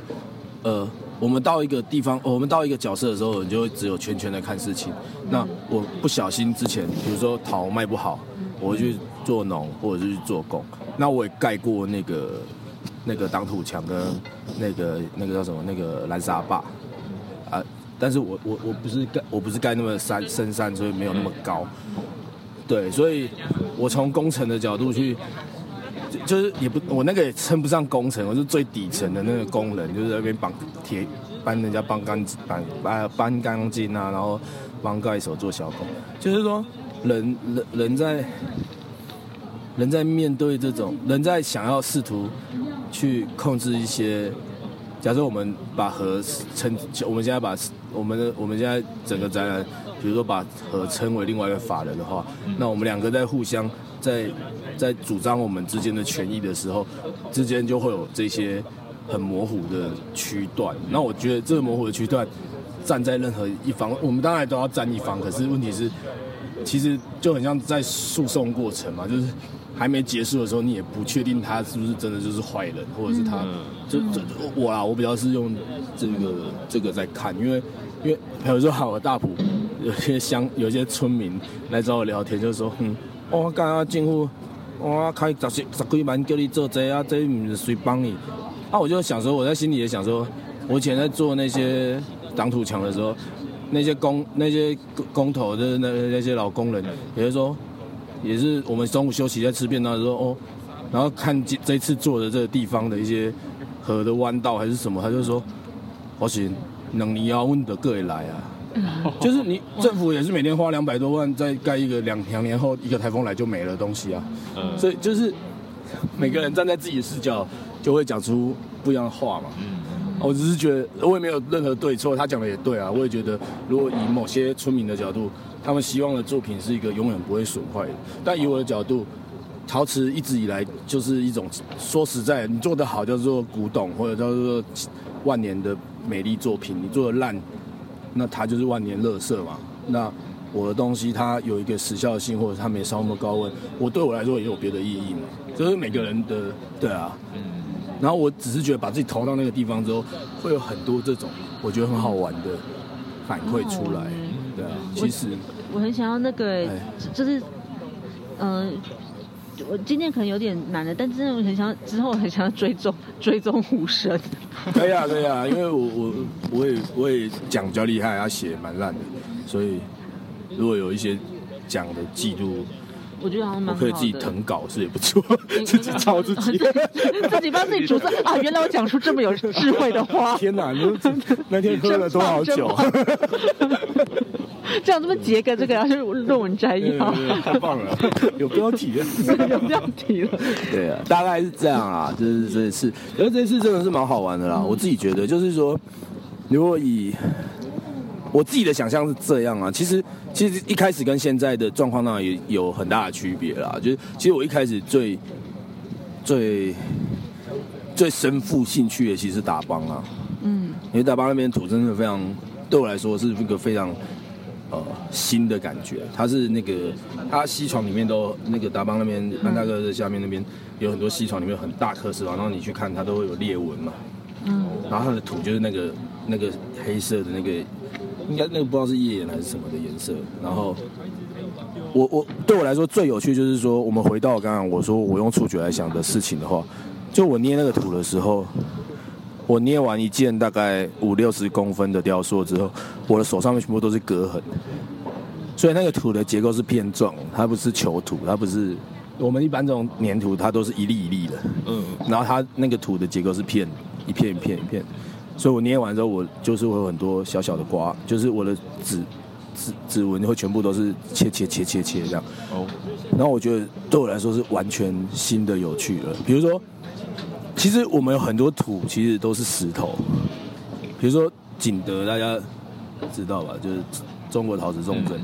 呃，我们到一个地方，我们到一个角色的时候，你就会只有全权的看事情。那我不小心之前，比如说桃卖不好，我会去做农或者是去做工。那我也盖过那个那个挡土墙跟那个那个叫什么那个蓝沙坝啊，但是我我我不是盖我不是盖那么山深山，所以没有那么高。对，所以我从工程的角度去。就是也不，我那个也称不上工程，我是最底层的那个工人，就是那边绑铁，搬人家搬钢搬搬搬钢筋啊，然后帮盖手做小工。就是说，人人人在人在面对这种人在想要试图去控制一些，假设我们把核称，我们现在把我们的我们现在整个展览，比如说把核称为另外一个法人的话，那我们两个在互相在。在主张我们之间的权益的时候，之间就会有这些很模糊的区段。那我觉得这个模糊的区段，站在任何一方，我们当然都要站一方。可是问题是，其实就很像在诉讼过程嘛，就是还没结束的时候，你也不确定他是不是真的就是坏人，或者是他就就我啊，我比较是用这个这个在看，因为因为比如说好的大埔，有些乡有些村民来找我聊天，就说嗯，我刚刚进户。我开十十十几万叫你做这啊，这唔是谁帮你？啊，我就想说，我在心里也想说，我以前在做那些挡土墙的时候，那些工那些工头的那那些老工人，也是说，也是我们中午休息在吃便当的时候哦，然后看这这次做的这个地方的一些河的弯道还是什么，他就说，我行，能你要问的各位来啊。就是你政府也是每天花两百多万在盖一个两两年后一个台风来就没了东西啊，所以就是每个人站在自己的视角就会讲出不一样的话嘛。我只是觉得我也没有任何对错，他讲的也对啊。我也觉得如果以某些村民的角度，他们希望的作品是一个永远不会损坏的，但以我的角度，陶瓷一直以来就是一种说实在，你做的好叫做古董，或者叫做万年的美丽作品，你做的烂。那它就是万年乐色嘛。那我的东西它有一个时效性，或者它没烧那么高温，我对我来说也有别的意义嘛。就是每个人的对啊。嗯。然后我只是觉得把自己投到那个地方之后，会有很多这种我觉得很好玩的反馈出来。对啊。其实我很想要那个，就是嗯。我今天可能有点难了，但真的我很想之后很想要追踪 追踪虎神。可以啊，可以啊，因为我我我也我也讲比较厉害，他写蛮烂的，所以如果有一些讲的记录，我觉得好像蛮可以自己誊稿是也不错，自己抄自己，自己帮自己主持 啊！原来我讲出这么有智慧的话，天哪！你那天喝了多少酒？这样这么截个这个要是论文摘要，太棒了，有标题了，有标题了。对啊，大概是这样啊，就是这次，然后这次真的是蛮好玩的啦。我自己觉得，就是说，如果以我自己的想象是这样啊，其实其实一开始跟现在的状况呢也有很大的区别啦。就是其实我一开始最最最深负兴趣的其实是打帮啊，嗯，因为打帮那边土真的非常，对我来说是一个非常。呃，新的感觉，它是那个，它西床里面都那个达邦那边，安大哥的下面那边有很多西床里面很大颗石头，然后你去看它都会有裂纹嘛，嗯，然后它的土就是那个那个黑色的那个，应该那个不知道是页岩还是什么的颜色，然后我我对我来说最有趣就是说，我们回到刚刚我说我用触觉来想的事情的话，就我捏那个土的时候。我捏完一件大概五六十公分的雕塑之后，我的手上面全部都是割痕，所以那个土的结构是片状，它不是球土，它不是我们一般这种粘土，它都是一粒一粒的。嗯，然后它那个土的结构是片一片一片一片，所以我捏完之后，我就是会有很多小小的刮，就是我的指指指纹会全部都是切切切切切这样。哦，然后我觉得对我来说是完全新的有趣了，比如说。其实我们有很多土，其实都是石头。比如说景德，大家知道吧？就是中国陶瓷重镇，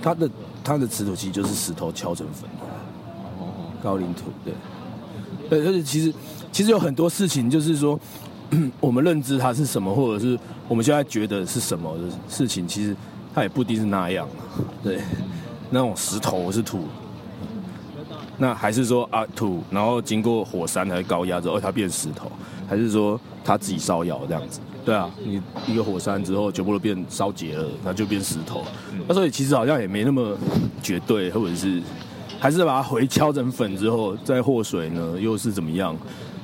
它的它的瓷土其实就是石头敲成粉的。高岭土，对。对，而且其实其实有很多事情，就是说 我们认知它是什么，或者是我们现在觉得是什么的事情，其实它也不一定是那样。对，那种石头是土。那还是说啊土，然后经过火山还是高压之后，它变石头，还是说它自己烧窑这样子？对啊，你一个火山之后全部都变烧结了，那就变石头。那所以其实好像也没那么绝对，或者是还是把它回敲成粉之后再和水呢，又是怎么样？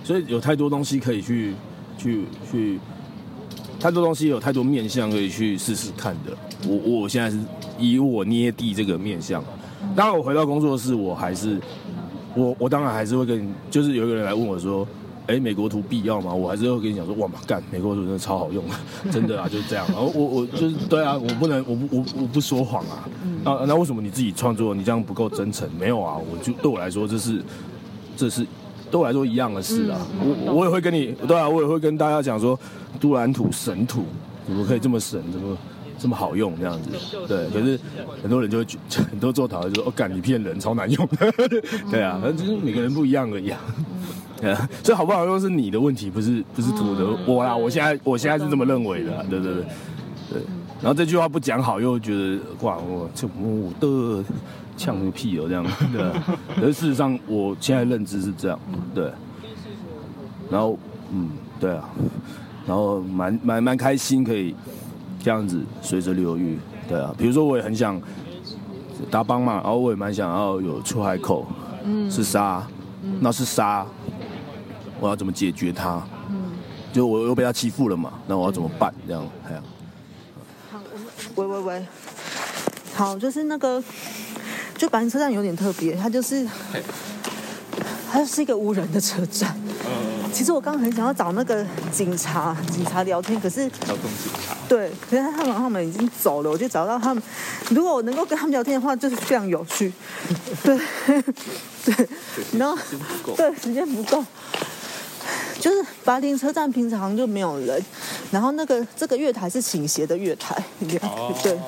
所以有太多东西可以去去去，太多东西有太多面相可以去试试看的。我我现在是以我捏地这个面相。当然，我回到工作室，我还是我我当然还是会跟，就是有一个人来问我说：“哎，美国图必要吗？”我还是会跟你讲说：“哇，干，美国图真的超好用，真的啊，就是这样。”然后我我就是对啊，我不能我不我我不说谎啊。那那为什么你自己创作你这样不够真诚？没有啊，我就对我来说这是这是对我来说一样的事啊。我我也会跟你对啊，我也会跟大家讲说，杜兰图神图怎么可以这么神？怎么？这么好用这样子，对，可是很多人就会 很多做讨论就说哦，干你骗人，超难用，对啊，反正就是每个人不一样而已啊，所以好不好用是你的问题，不是不是图的。我啦，我现在我现在是这么认为的，对对对对，然后这句话不讲好，又觉得哇我这我的呛个屁哦这样，对，可是事实上我现在认知是这样，对，然后嗯对啊，然后蛮蛮蛮开心可以。这样子随着流域，对啊，比如说我也很想搭帮嘛，然后我也蛮想要有出海口，嗯，是沙，那是沙，我要怎么解决它？嗯，就我又被他欺负了嘛，那我要怎么办？这样，还有，好，喂喂喂，好，就是那个，就白云车站有点特别，它就是，它就是一个无人的车站。其实我刚刚很想要找那个警察，警察聊天，可是交通警察对，可是他们他们已经走了，我就找到他们。如果我能够跟他们聊天的话，就是非常有趣。对对，然后对时间不够，就是巴林车站平常就没有人，然后那个这个月台是倾斜的月台，对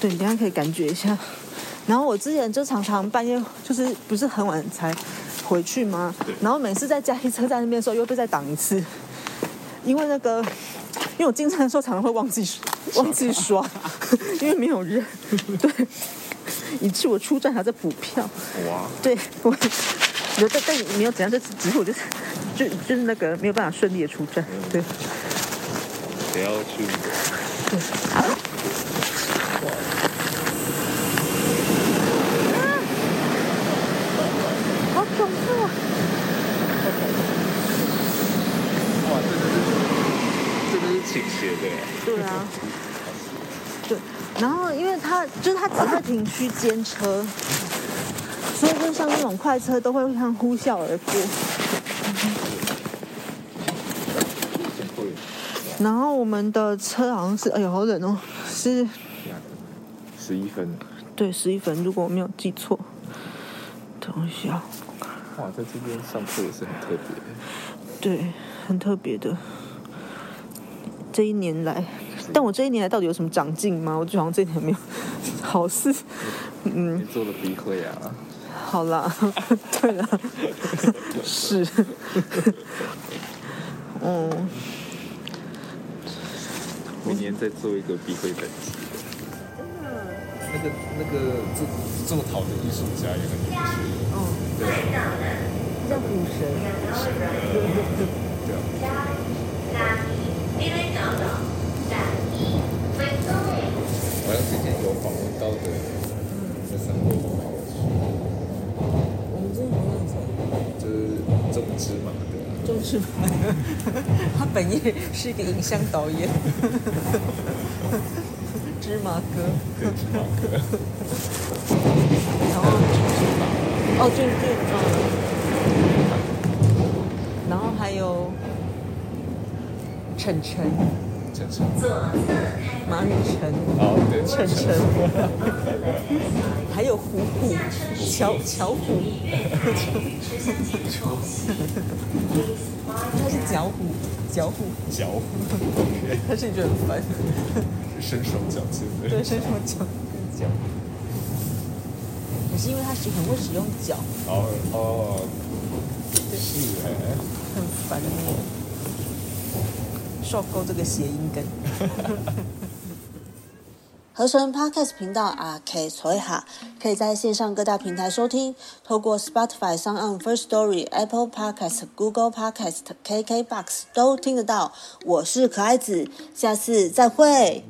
对，等下可以感觉一下。然后我之前就常常半夜就是不是很晚才。回去吗？然后每次在嘉义车站那边的时候，又被再挡一次，因为那个，因为我进站的时候常常会忘记 忘记刷，因为没有人，对，以致我出站还在补票。哇！对，我有但但没有怎样，就只是我就是就就是那个没有办法顺利的出站，对。不要去。对。对啊，对，然后因为他就是他只在停区间车，所以就像那种快车都会像呼啸而过。然后我们的车好像是，哎呦好冷哦，是十一分，对，十一分，如果我没有记错。等一下，哇，在这边上课也是很特别，对，很特别的。这一年来，但我这一年来到底有什么长进吗？我就好像这一年没有好事。嗯，你做了笔会啊？好啦，对了，是，嗯，明年再做一个笔会本集。那个那个做做陶的艺术家也很有趣。哦，对，叫古神。对啊。我要之前有访问到的，在生活中好有趣。我们这好像就是种芝麻的。种芝麻，他本业是一个影像导演。芝麻哥。芝麻哥。然后，哦，就就嗯，然后还有。晨晨，晨晨，马雨晨，哦对，晨晨，还有虎虎，乔乔虎，他是脚虎，脚虎，脚虎，他是觉得很烦，身手矫健的，对，身手矫跟脚，也是因为他是很会使用脚，哦哦，是哎，很烦哦。受够这个谐音梗。合成 Podcast 频道阿 K 错一哈，可以在线上各大平台收听，透过 Spotify、s o n First Story、Apple Podcast、Google Podcast、KK Box 都听得到。我是可爱子，下次再会。